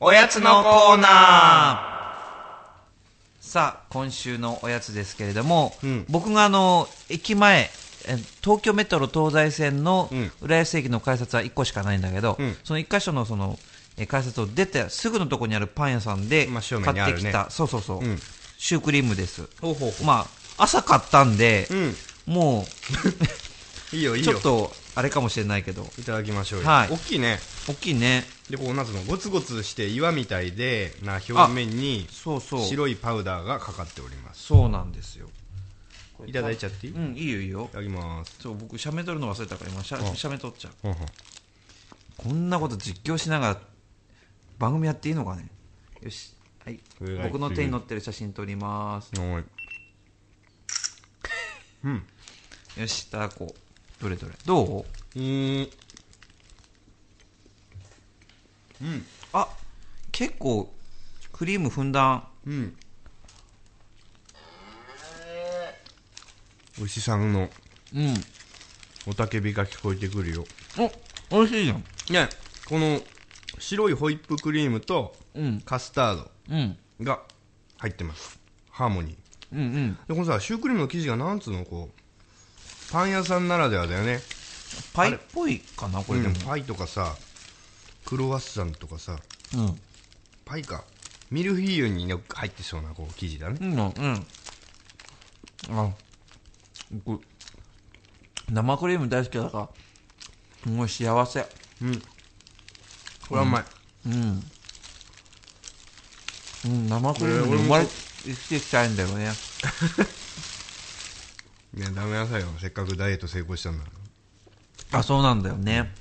おやつのコーナー。さあ、今週のおやつですけれども、うん。僕があの、駅前、え東京メトロ東西線のうん。浦安駅の改札は1個しかないんだけど、うん。その1箇所のその、えー改札を出てすぐのところにあるパン屋さんで買ってきた、そうそうそう、うん。シュークリームです。まあ、朝買ったんで、うん。もう、いいよいいよ。ちょっと、あれかもしれないけど、いただきましょうよ、はい。大きいね大きいね。でこうなんつうのゴツゴツして岩みたいでな表面にそうそう。白いパウダーがかかっておりますそうなんですよ。いただいちゃっていい、いうん、いいよいいよ。ただきますそう、僕、写メ撮るの忘れたから今、写あ写メ撮っちゃう。ほんほんこんなこと実況しながら、番組やっていいのかねよし。はい。僕の手に乗ってる写真撮ります。おいうんよし、いただこう。どれどれ。どう？うーんあ、結構、クリームふんだん。うん牛さんのうん。雄たけびが聞こえてくるよお、美味しいじゃん。ねこの白いホイップクリームとうん。カスタードうん。が入ってますハーモニーうんうん。でこのさシュークリームの生地がなんつうのこうパン屋さんならではだよねパイっぽいかな、これでもうん。パイとかさクロワッサンとかさうん。パイかミルフィーユにね入ってそうなこう生地だねうん、うん。あ、僕、生クリーム大好きだから、すごい幸せ。うんこれはうまい、うん。うん、生クリームに生まれ生きていきたいんだよね。ねダメなさいよせっかくダイエット成功したんだからあ、そうなんだよね。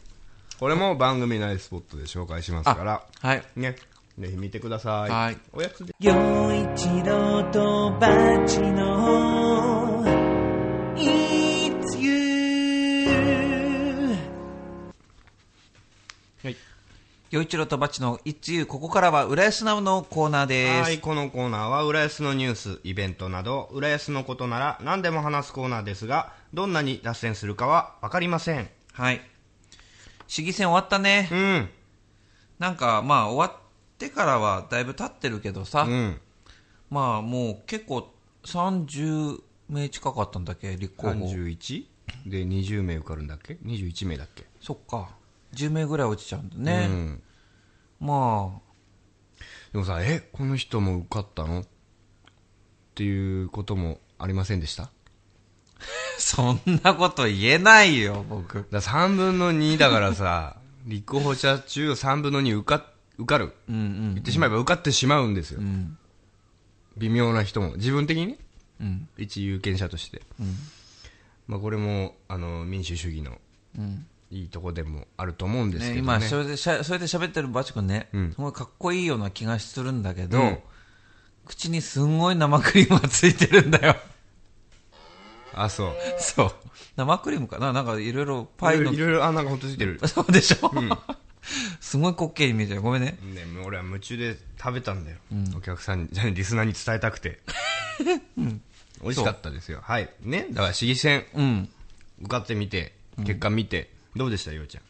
これも番組内スポットで紹介しますからはい。ねぜひ見てくださいはいおやつで陽一郎とバチの It's you 洋一郎とバッチの一遊、ここからは浦安ナウのコーナーです。はい、このコーナーは浦安のニュース、イベントなど、浦安のことなら何でも話すコーナーですが、どんなに脱線するかはわかりません。はい。市議選終わったね。うん、なんか、まあ、終わってからはだいぶ経ってるけどさ、うん、まあ、もう結構30名近かったんだっけ、立候補。31? で20名受かるんだっけ ?21 名だっけ？そっか。10名ぐらい落ちちゃうんだね。うん。までもさ、え、この人も受かったの？っていうこともありませんでした？あ、そんなこと言えないよ、僕。だ3分の2だからさ、立候補者中3分の2受か受かる。うんうん。言ってしまえば受かってしまうんですよ。うん。微妙な人も。自分的にね。うん。一有権者として。うん。まあ、これもあの民主主義のうん。いいとこでもあると思うんですけね、どね今、それでしゃ、それで喋ってるバチ君ね、うんすごいかっこいいような気がするんだけど、うん口にすんごい生クリームがついてるんだよ。あそう。そう。生クリームかな？なんかいろいろパイの。いろいろあなんか本当ついてる。そうでしょ、すごい滑稽に見えてる。ごめんね。ね俺は夢中で食べたんだよ、お客さんにじゃあリスナーに伝えたくて、美味しかったですよ。はい。ねだから市議選。うん。受かってみて結果見て、どうでしたようちゃん？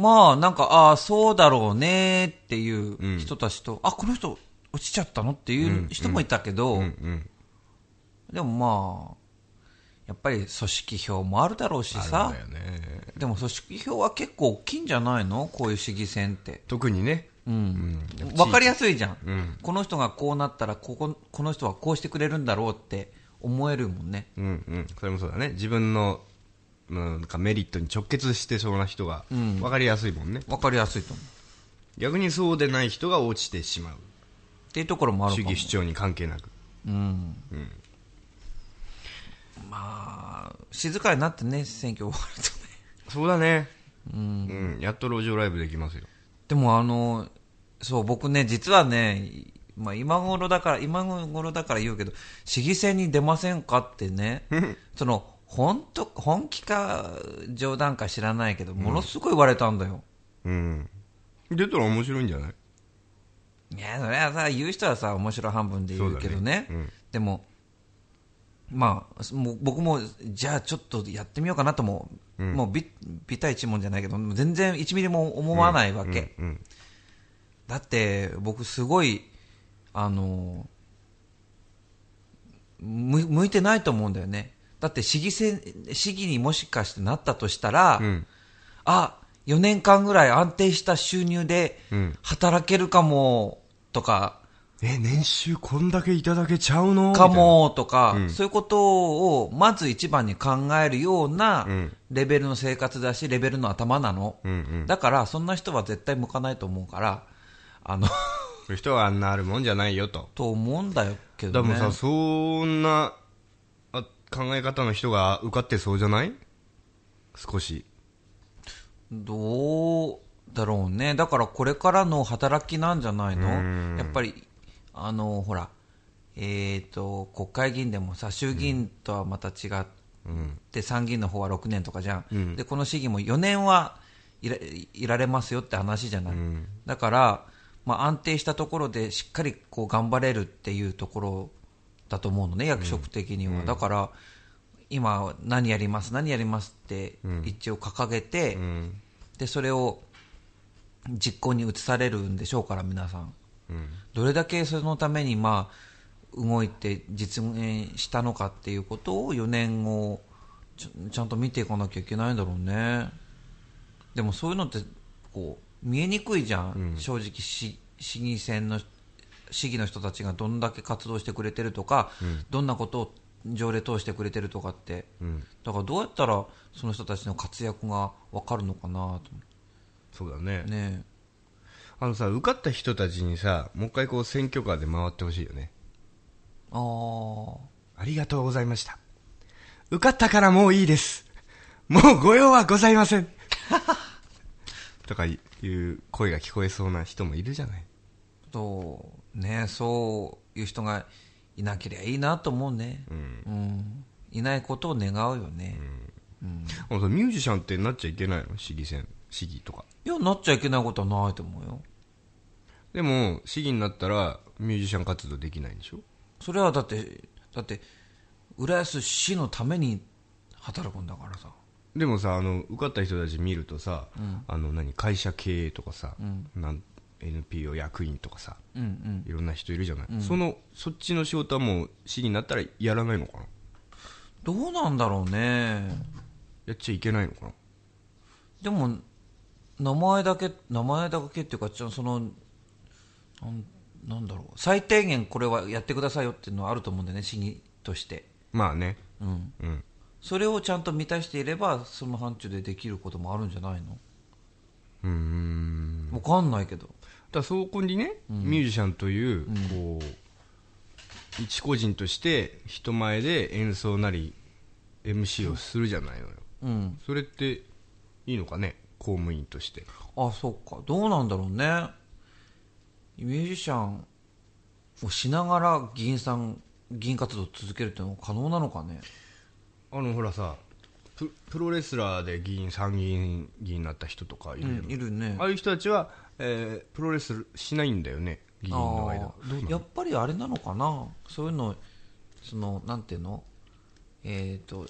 まあ、なんか、ああ、そうだろうねっていう人たちと、あ、この人落ちちゃったのっていう人もいたけど、うん。うん。でもまあ、やっぱり組織票もあるだろうしあさね。でも組織票は結構大きいんじゃないの？こういう市議選って。特にね。うん。うん。わかりやすいじゃん,、うん。この人がこうなったらここ、この人はこうしてくれるんだろうって思えるもんね。うんうん。それもそうだね。自分のうんなんかメリットに直結してそうな人がん。分かりやすいもんね、わかりやすいと思う。逆にそうでない人が落ちてしまう。っていうところもある。主義主張に関係なく。うん。まあ、静かになってね、選挙終わるとね。そうだね。うん、やっと路上ライブできますよ。でもあの、そう、僕ね、実はね、まあ今頃だから、今頃だから言うけど、市議選に出ませんかってね、その、本当、本気か冗談か知らないけど、ものすごい言われたんだよ。うん。出たら面白いんじゃない？いや、それはさ、言う人はさ、面白半分で言うけどね。ね。うん。でも、まあ、もう僕も、じゃあちょっとやってみようかなとも、もうビビタ一問じゃないけど、全然1ミリも思わないわけ。うんうんだって、僕すごい、あの、む向いてないと思うんだよね。だって市議選、市議にもしかしてなったとしたら、うんあ、4年間ぐらい安定した収入でうん働けるかもとか、え、年収こんだけいただけちゃうの？かもとか、うんそういうことをまず一番に考えるようなうんレベルの生活だし、レベルの頭なの。うんうん。だから、そんな人は絶対向かないと思うから、あの、そういう人はあんなあるもんじゃないよと。と思うんだよけどね。だからもうさ、そんなあ考え方の人が受かってそうじゃない？少し。どうだろうね。だからこれからの働きなんじゃないの？うんやっぱり、あの、ほら、えっ、と、国会議員でもさ、衆議院とはまた違って、うん。参議院の方は6年とかじゃん。うんで、この市議も4年はいらいられますよって話じゃない。うんだから、まあ、安定したところでしっかりこう頑張れるっていうところだと思うのね、役職的には。だから、今何やります、何やりますって一応掲げて、うん。で、それを実行に移されるんでしょうから、皆さん。うん。どれだけそのために、まあ、動いて実現したのかっていうことを4年後ちゃんと見ていかなきゃいけないんだろうね。でもそういうのってこう見えにくいじゃん、正直し市議選の市議の人たちがどんだけ活動してくれてるとか、どんなことを条例通してくれてるとかって、だからどうやったらその人たちの活躍が分かるのかなと。そうだね。ねあのさ、受かった人たちにさ、もう一回こう選挙カーで回ってほしいよね。ああありがとうございました。受かったからもういいです。もうご用はございません。とかいう声が聞こえそうな人もいるじゃない。そうねそういう人がいなければいいなと思うね、うんいないことを願うよね、あのさミュージシャンってなっちゃいけないの？市議選、市議とか。いやなっちゃいけないことはないと思うよ。でも、市議になったらミュージシャン活動できないんでしょ？それはだってだって浦安市のために働くんだからさ。でもさ、あの、受かった人たち見るとさ、あの、何、会社経営とかさ、なん NPO 役員とかさ、うんうん。いろんな人いるじゃない、その、そっちの仕事はもう市議になったらやらないのかな？どうなんだろうね。やっちゃいけないのかな？でも名前だけ名前だけっていうかそのなんなんだろう。最低限これはやってくださいよっていうのはあると思うんだよね市議として。まあね。うん。うん。それをちゃんと満たしていればその範疇でできることもあるんじゃないの？うーん。わかんないけど。だからそこにね、ミュージシャンという、こう、一個人として人前で演奏なり MC をするじゃないのよ。うん。それっていいのかね？公務員として。あそっか。どうなんだろうね。ミュージシャンをしながら議員さん議員活動を続けるっていうのは可能なのかね。あのほらさププロレスラーで議員参議院議員になった人とかいるうんいるね。ああいう人たちは、えープロレスしないんだよね。議員の間。やっぱりあれなのかな。そういうのそのなんていうの？えっ、と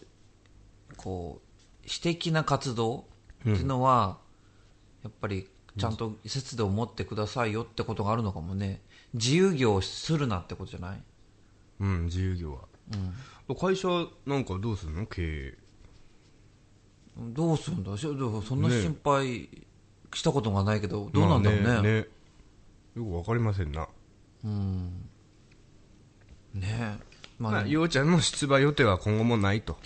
こう私的な活動っていうのは、やっぱりちゃんと節度を持ってくださいよってことがあるのかもね。自由業をするなってことじゃない？うん自由業は、会社なんかどうするの？経営。どうするんだ？そんなね心配したことがないけど、どうなんだろうね,、まあね。よくわかりませんな、ねえ。まあまあ、ようちゃんの出馬予定は今後もないと。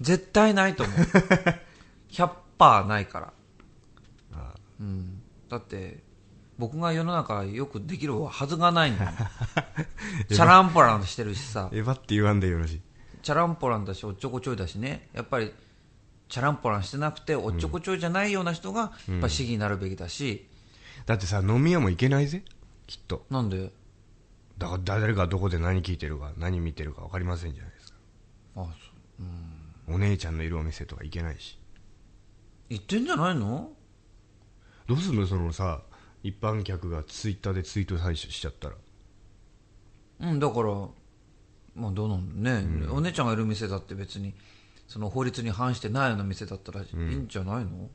絶対ないと思う。100%ないから。うん、だって僕が世の中よくできるはずがないんだもんチャランポランしてるしさ。えばって言わんでよろしい。チャランポランだしおっちょこちょいだしね。やっぱりチャランポランしてなくておっちょこちょいじゃないような人がやっぱ市議になるべきだし、だってさ飲み屋も行けないぜ。きっと。なんで？だから誰がどこで何聞いてるか何見てるか分かりませんじゃないですか。あそう。お姉ちゃんのいるお店とか行けないし言ってんじゃないの？どうすんのそのさ一般客がツイッターでツイート採取しちゃったら。うんだからまあどうなんだね、お姉ちゃんがいる店だって別にその法律に反してないような店だったらいいんじゃないの、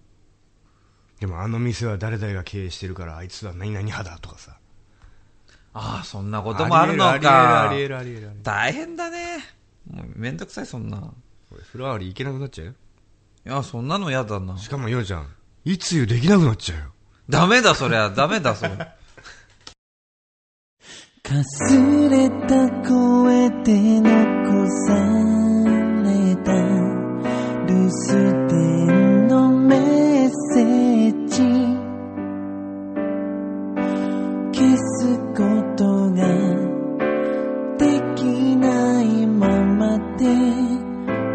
でもあの店は誰々が経営してるからあいつは何々派だとかさ。ああそんなこともあるのか。ありえるありえるありえるありえる大変だね。もうめんどくさいそんな。これフラワーリー行けなくなっちゃうよいやそんなの嫌だなしかもようちゃんいつゆできなくなっちゃうよ。ダメだ、そりゃ。ダメだ、それ。かすれた声で残された留守電のメッセージ消すことができないままで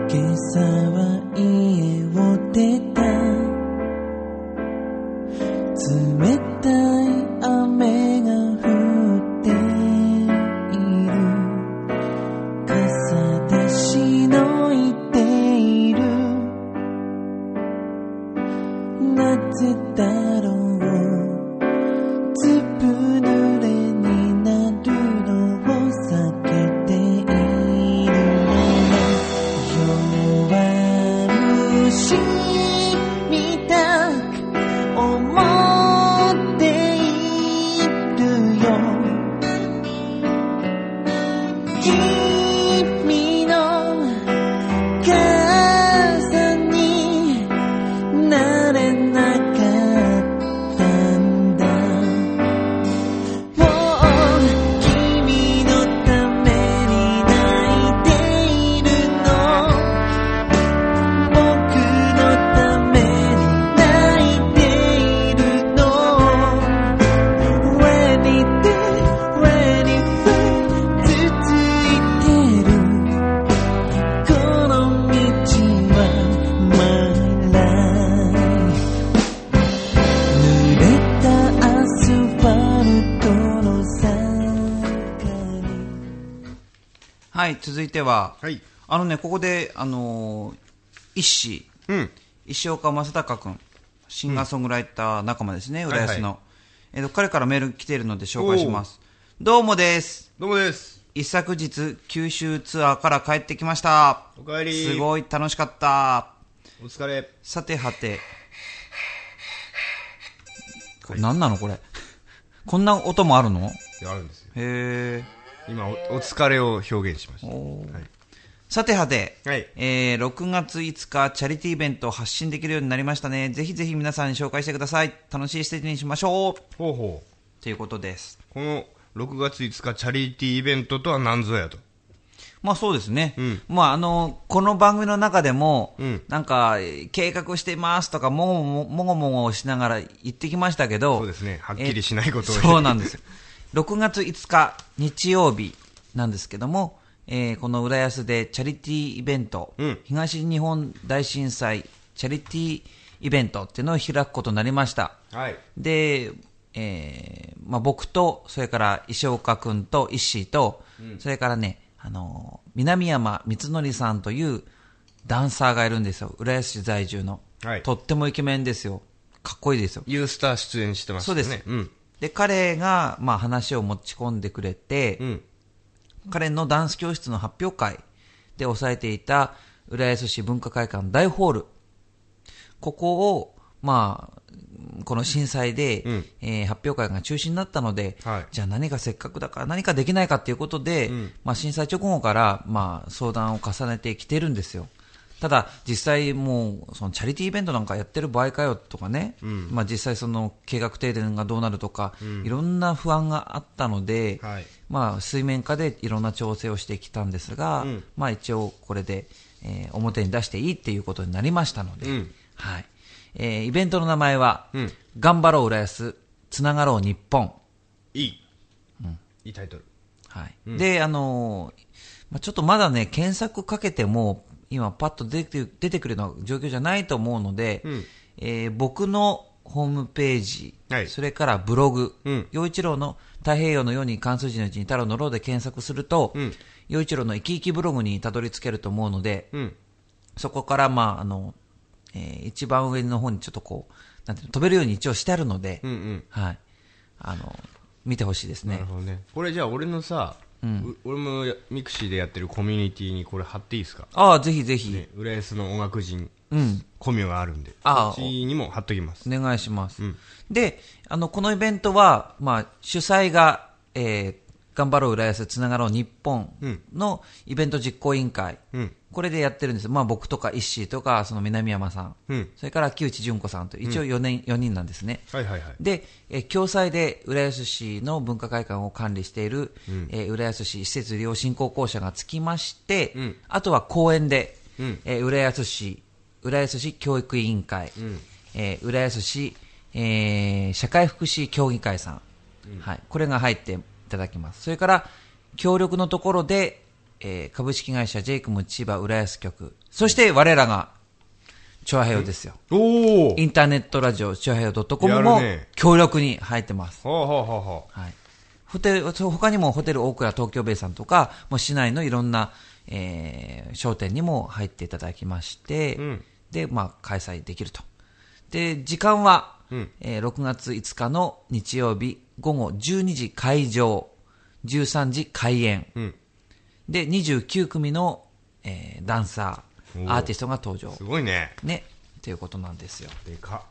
今朝はね、ここで、あのー、一子、うん。石岡正隆君、シンガーソングライター仲間ですね、浦安の。はいはえっと、彼からメール来ているので紹介します。どうもです。どうもです。一昨日、九州ツアーから帰ってきました。おかえり。すごい楽しかった。お疲れ。さてはて。これ何なのこれ？こんな音もあるの？あるんですよ。え。今お、お疲れを表現しました。はい。さてはて、はいえー、6月5日、チャリティーイベントを発信できるようになりましたね。ぜひぜひ皆さんに紹介してください。楽しいステージにしましょう。ほうほということです。う。この6月5日チャリティーイベントとは何ぞやと。まあそうですね。うんまああの、この番組の中でも、うんなんか、計画してますとか、もごももごもごしながら言ってきましたけど、そうですね。はっきりしないことをえそうなんですよ。6月5日、日曜日なんですけども、えーこの浦安でチャリティーイベント、うん東日本大震災チャリティーイベントっていうのを開くことになりました。はい。で、えーまあ、僕と、それから石岡君と石井と、それからね、あのー南山光則さんというダンサーがいるんですよ。浦安市在住の。はいとってもイケメンですよ。かっこいいですよ。ユースター出演してますよね。そうですうん。で、彼が、まあ、話を持ち込んでくれて、うん。彼のダンス教室の発表会で抑えていた浦安市文化会館大ホール。ここを、まあ、この震災で、うんえー発表会が中止になったので、はいじゃあ何かせっかくだから何かできないかっていうことで、んまあ震災直後から、まあ相談を重ねてきてるんですよ。ただ、実際もう、そのチャリティーイベントなんかやってる場合かよとかね、まあ実際その計画停電がどうなるとか、いろんな不安があったので、はいまあ水面下でいろんな調整をしてきたんですが、うんまあ一応これで、えー表に出していいっていうことになりましたので、うんはい。えーイベントの名前は、うん頑張ろう浦安、つながろう日本。いい。いいタイトル。はい。で、あのーまあ、ちょっとまだね、検索かけても、今パッと出て出てくるような状況じゃないと思うので、うんえー僕のホームページ、はいそれからブログ、うん陽一郎の太平洋のように関数字のうちに太郎のローで検索すると、うん陽一郎の生き生きブログにたどり着けると思うので、うん。そこから、まあ、あの、えー一番上の方にちょっとこう、なんていうの、飛べるように一応してあるので、うんうん。はい。あの、見てほしいですねなる。ほどね。これじゃあ俺のさ、う俺もやミクシーでやってるコミュニティにこれ貼っていいですか？ああ、ぜひぜひ、ね、浦安の音楽人、うん。コミュがあるんで。ああそっちにも貼っときます。お願いします。うんで、あの、このイベントは、まあ、主催が、えー頑張ろう浦安つながろう日本のイベント実行委員会、うん。これでやってるんです。まあ僕とか石井とか、その南山さん、うん。それから木内純子さんと、一応4年、4人なんですね。はいはいはい。で、えー共催で浦安市の文化会館を管理している、えー浦安市施設利用振興公社がつきまして、ん。あとは公園で、うん。えー浦安市、浦安市教育委員会、えー浦安市、えー社会福祉協議会さん、はい、これが入っていただきます。それから、協力のところで、えー株式会社ジェイクム千葉浦安局、そして我らが、チョアヘヨですよ。おおインターネットラジオ、チュアヘヨ .com も協力に入ってます。ほうほうほうほはい。ホテル、他にもホテル大倉東京ベイさんとか、もう市内のいろんな、えー商店にも入っていただきまして、うんで、まあ、開催できると。で、時間は、うんえー6月5日の日曜日午後12時会場、13時開演。う。うん。で、29組の、えーダンサー、アーティストが登場す。ごいね。ね。ということなんですよ。でか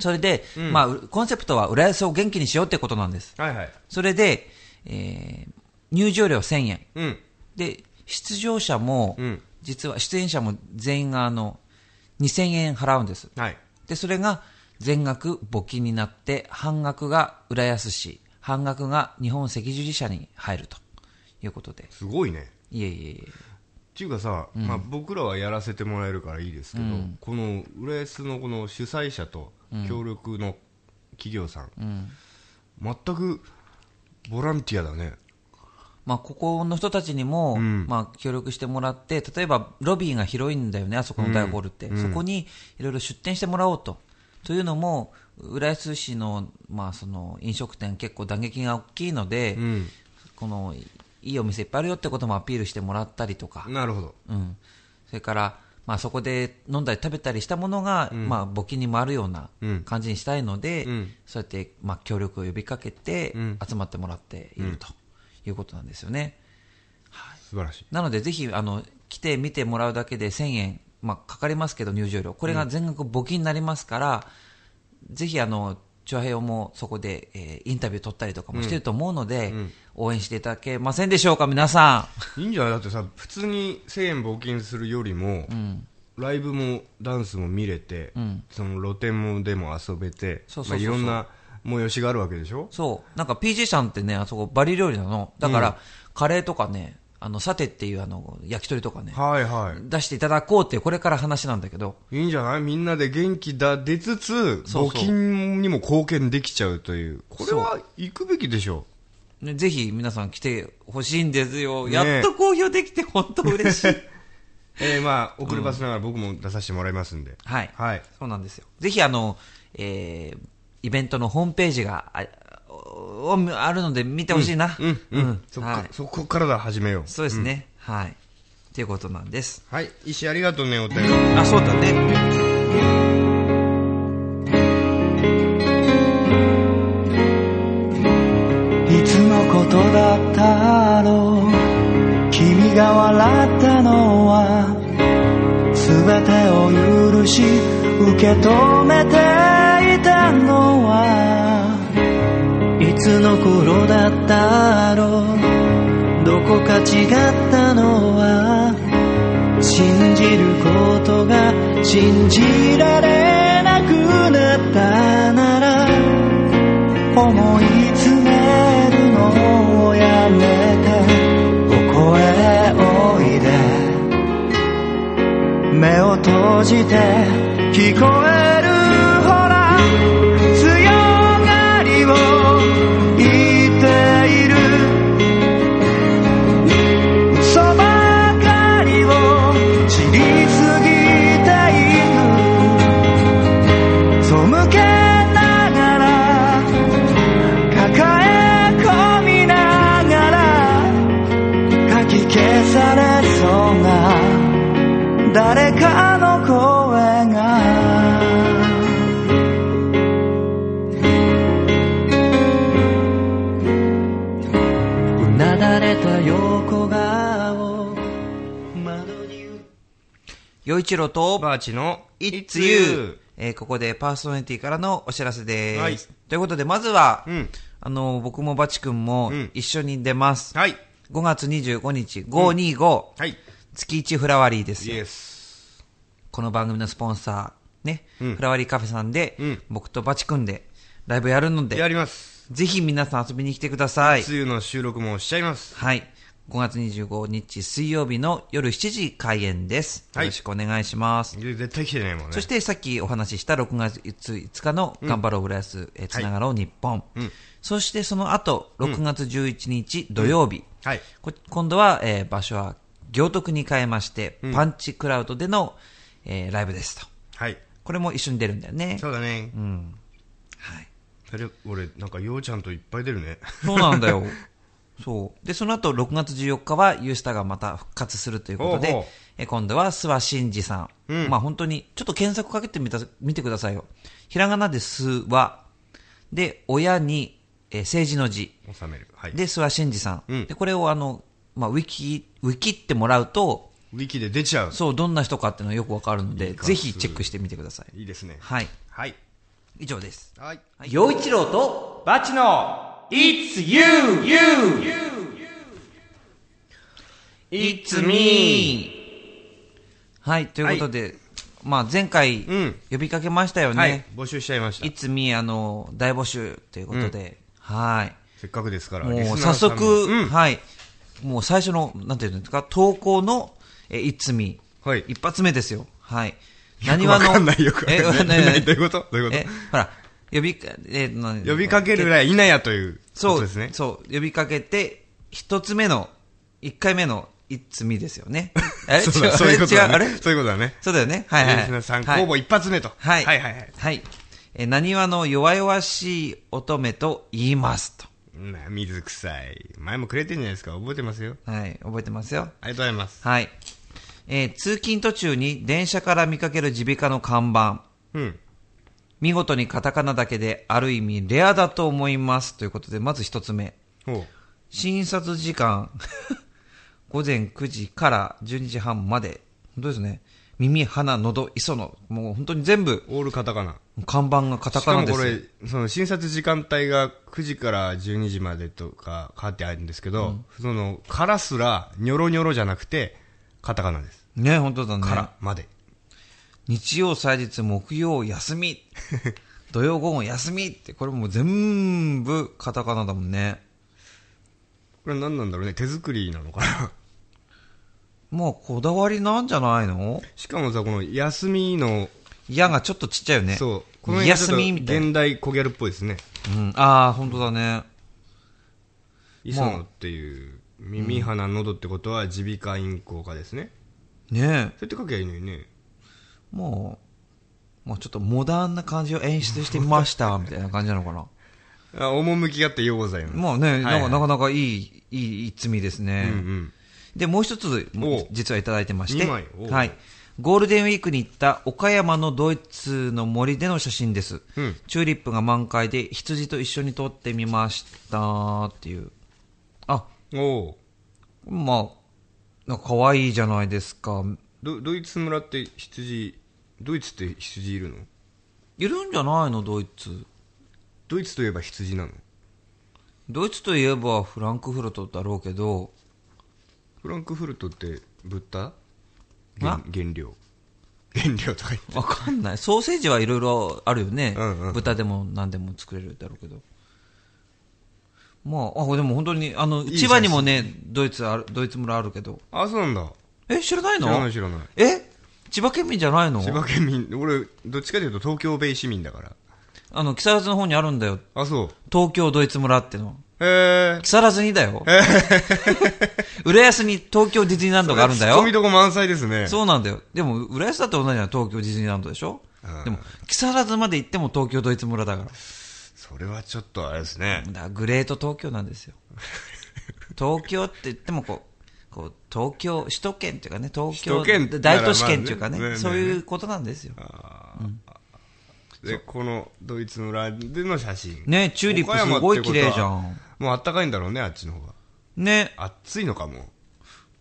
それで、まあ、コンセプトは浦安を元気にしようってことなんです。っ。はいはい。それで、えー入場料1000円。うん。で、出場者も、うん実は出演者も全員があの、2000円払うんです。はい。で、それが全額募金になって、半額が浦安市、半額が日本赤十字社に入ると。いうことで。すごいね。いえいえいえ。っていうかさ、まあ、僕らはやらせてもらえるからいいですけど、この浦安のこの主催者と協力の企業さん、全くボランティアだね。まあ、ここの人たちにも、ん。まあ、協力してもらって、例えばロビーが広いんだよね、あそこの大ホールって、そこにいろいろ出店してもらおうと。というのも、浦安市の,、まあその飲食店、結構打撃が大きいので、ん。このいいお店いっぱいあるよってこともアピールしてもらったりとか、なるほど。うん、それから、まあ、そこで飲んだり食べたりしたものが、まあ、募金に回るようなうん。感じにしたいので、うん。そうやって、まあ、協力を呼びかけてん。集まってもらっているということなんですよね。素晴らしい。なので、ぜひ、あの、来て見てもらうだけで1000円、まあ、かかりますけど、入場料。これが全額募金になりますから、ぜひ、あの、チョアヘヨもそこで、えーインタビュー取ったりとかもしてると思うので、応援していただけませんでしょうか、皆さいいんじゃない？だってさ普通に1000円募金するよりも、ライブもダンスも見れて、その露店もでも遊べてそうそうそうそうまあ、いろんな催しがあるわけでしょ？ん。そう。なんか PG さんってね、あそこバリ料理なの。だから、カレーとかね、あの、サテっていうあの、焼き鳥とかね、はいはい。出していただこうっていう、これから話なんだけど、いいんじゃない？みんなで元気だ出つつ募金にも貢献できちゃうという。これは行くべきでしょね、ぜひ皆さん来てほしいんですよ。ね。やっと公表できて本当嬉しい。えー、まあ遅ればせながら僕も出させてもらいますんで、はい。はい。そうなんですよ。ぜひあの、えー、イベントのホームページがあおあるので見てほしいな。うんうん、そこはい。そこからだ始めようそうですね。はい。ということなんです。はい石ありがとうねお便りあ、そうだね。いつのことだったろう君が笑ったのは全てを許し受け止めていたのはいつの頃だったろう。どこか違ったのは信じることが信じられなくなったなら思い詰めるのをやめてここへおいで目を閉じて聞こえる洋一郎と、バーチの It's You。えーここでパーソナリティからのお知らせです。はいということで、まずは、うんあの、僕もバチ君もうん一緒に出ます。はい。5月25日、525、はい。月1フラワリーですよ。イエス。この番組のスポンサー、ね、うんフラワリーカフェさんで、うん僕とバチ君でライブやるのやで、ります。ぜひ皆さん遊びに来てください。梅雨の収録もしちゃいます。はい。5月25日水曜日の夜7時開演です。よはいろしくお願いします。いや絶対来てないもんね。そしてさっきお話しした6月5日の頑張ろう浦安、えーつながろう日本、うんそしてその後6月11日土曜日、はい。こ今度は、えー場所は行徳に変えまして、うんパンチクラウドでの、えーライブですと。はい。これも一緒に出るんだよね。そうだね。うん。はい。それ、俺、なんか、ようちゃんといっぱい出るね。そうなんだよ。そう。で、その後6月14日はユースタがまた復活するということで、ほうほうえ今度は諏訪真二さん。うんまあ本当に、ちょっと検索かけてみた、見てくださいよ。ひらがなで諏訪。で、親に、えー政治の字。収める。はい。で、諏訪真二さん。うんで、これをあの、まあ、ウィキ、ウィキってもらうと、ウィキで出ちゃう。そう、どんな人かっていうのがよくわかるので、ぜひチェックしてみてください。いいですね。はい。はい。以上です。はい。陽一郎と、バチの、It's you, you, It's me! はい、ということで、まあ前回うん、呼びかけましたよね。はい。募集しちゃいました。It's me, あの、大募集ということで、はい。せっかくですから。もう早速、うん。はい。もう最初の、なんていうんですか、投稿の、え、It's me。はい一発目ですよ。はい。何わかんないよくわかんない。え、な何どういうこと？どういうこえ、ほら、呼びか、え、なと呼びかけるらいなやというこそうとですね。そう、呼びかけて、一つ目の、一回目の、いつみですよね。あれ？そうだそういうことだあれ違う、あね。れ？そういうことだね。そうだよね。はいはい。リスナーさん、公はい募一発目と。はい。はいはいはい。はい。え、なにわの弱々しい乙女と言いますと。な水臭い。前もくれてんじゃないですか。覚えてますよ。はい、覚えてますよ。ありがとうございます。はい。えー通勤途中に電車から見かける耳鼻科の看板。うん。見事にカタカナだけで、ある意味レアだと思います。ということで、まず一つ目。診察時間、午前9時から12時半まで。本当ですね。耳、鼻、喉、磯の、もう本当に全部、オールカタカナ。看板がカタカナです。しかもこれ、その診察時間帯が9時から12時までとか書いてあるんですけど、その、からすら、ニョロニョロじゃなくて、カタカナです。ね、本当だね。からまで。日曜、祭日、木曜、休み。土曜午後休みって、これもう全部カタカナだもんね。これ何なんだろうね。手作りなのかな。もうこだわりなんじゃないの？しかもさ、この休みの、矢がちょっとちっちゃいよね。そう。この休とみみたいな。現代コギャルっぽいですね。うん、ああ、本当だね。磯野っていう、耳、鼻、喉ってことは、耳鼻科咽喉科ですね。ねえ。そうやって書きゃいいのにね。もう、もうちょっとモダンな感じを演出してみました、みたいな感じなのかな。あ、趣があってようございます。もうね、はいなんかなかなかいい、いい、いい罪ですね。うんうん。で、もう一つ実はいただいてまして、はい。ゴールデンウィークに行った岡山のドイツの森での写真です。うんチューリップが満開で羊と一緒に撮ってみましたっていう。あ、おうまあ、なんか可愛いじゃないですか。ドドイツ村って羊、ドイツって羊いるの？いるんじゃないの、ドイツ。ドイツといえば羊なの？ドイツといえばフランクフルトだろうけど、フランクフルトって豚あ原原料？原料とか言って。わかんない。ソーセージはいろいろあるよね。うんうん豚でも何でも作れるだろうけど。まあ、あ、でも本当に、あの、いい千葉にもね、ドイツある、ドイツ村あるけど。あ、そうなんだ。え、知らないの？知らない知らない。え？千葉県民じゃないの？千葉県民、俺、どっちかというと東京ベイ市民だから。あの、木更津の方にあるんだよ。あ、そう。東京ドイツ村っての。へえ。木更津にだよ。浦安に東京ディズニーランドがあるんだよツッコミ。どこ満載ですね。そうなんだよ。でも、浦安だって同じじゃん、東京ディズニーランドでしょ？うんでも、木更津まで行っても東京ドイツ村だから。それはちょっとあれですね。だからグレート東京なんですよ。東京って言ってもこう、こう、東京、首都圏っていうかね、東京、首都圏大都市圏っていうかね、ねそういうことなんですよ。で、このドイツ村での写真。ね、チューリップすごい綺麗じゃん。もうあったかいんだろうね、あっちの方が。ね、暑いのかも。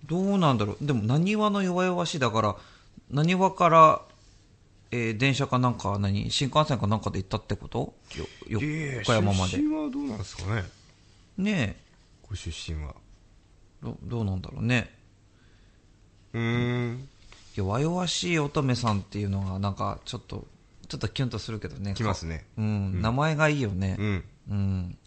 どうなんだろう。でも、なにわの弱々しいだから、なにわから、えー電車かなんか、何新幹線かなんかで行ったってこと？よ、よ、岡山まで出。身はどうなんですかねねご出身はえ、どどうなんだろうね。うーん弱々しい乙女さんっていうのが、なんか、ちょっと、ちょっとキュンとするけどね。きますね。うん、名前がいいよね。うん。うん。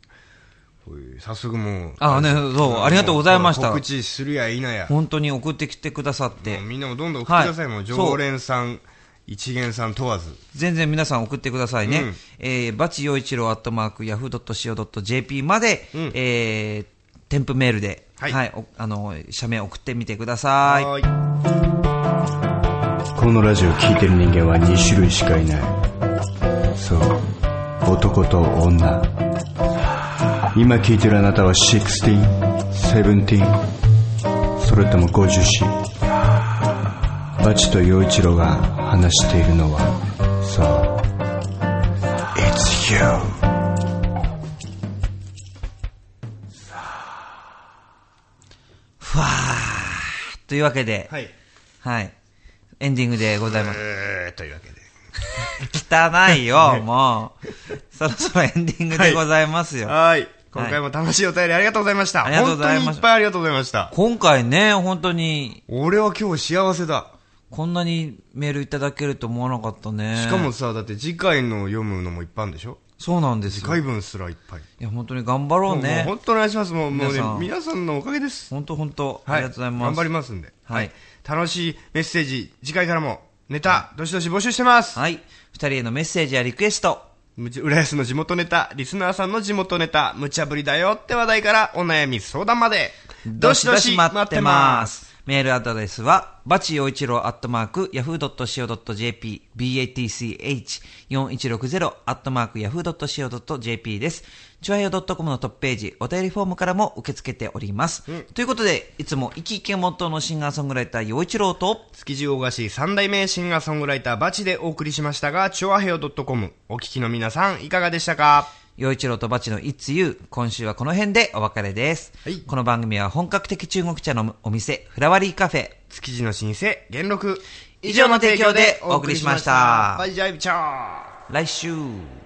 早速もうあねそうありがとうございました。告知するやいなや。本当に送ってきてくださって。みんなもどんどん送ってください、はい。もう常連さん一元さん問わず。全然皆さん送ってくださいね。うん。えー、バチ陽一郎アットマーク、ヤフー .co.jp まで、うん。えー、添付メールで、はい。おあの、社名送ってみてください。このラジオ聴いてる人間は2種類しかいない。そう。男と女。今聴いてるあなたは 16?17? それとも50歳バチと陽一郎が話しているのはそう。It's you というわけで、はい。はい。エンディングでございます。えー、というわけで。汚いよ、もう。そろそろエンディングでございますよ。はい。今回も楽しいお便りありがとうございました、ありがとうございました。本当にいっぱいありがとうございました。今回ね、本当に、俺は今日幸せだ。こんなにメールいただけると思わなかったね。しかも、さだって次回の読むのもいっぱいあるんでしょ？そうなんですよ。回分すらいっぱいや、本当に頑張ろうね。本当お願いしますもうもうね皆さんのおかげです本当本当、はいありがとうございます。頑張りますんではい楽しいメッセージ次回からもネタどしどし募集してますはい。二人へのメッセージやリクエスト。浦安の地元ネタリスナーさんの地元ネタ無茶ぶりだよって話題からお悩み相談までどしどし待ってます。メールアドレスは、バチ陽一郎アットマーク、ヤフー .co.jp、batch4160 アットマーク、ヤフー .co.jp です。チュアヨ .com のトップページ、お便りフォームからも受け付けております。ということで、いつも生き生きモットーのシンガーソングライター陽一郎と、築地大菓子三代目シンガーソングライターバチでお送りしましたが、チョアヘオ .com お聞きの皆さんいかがでしたか？陽一郎とバチの It's You。今週はこの辺でお別れです。はいこの番組は本格的中国茶のお店、フラワリーカフェ。築地の老舗元禄以上の提供でお送りしましたバイジャイブチャー来週。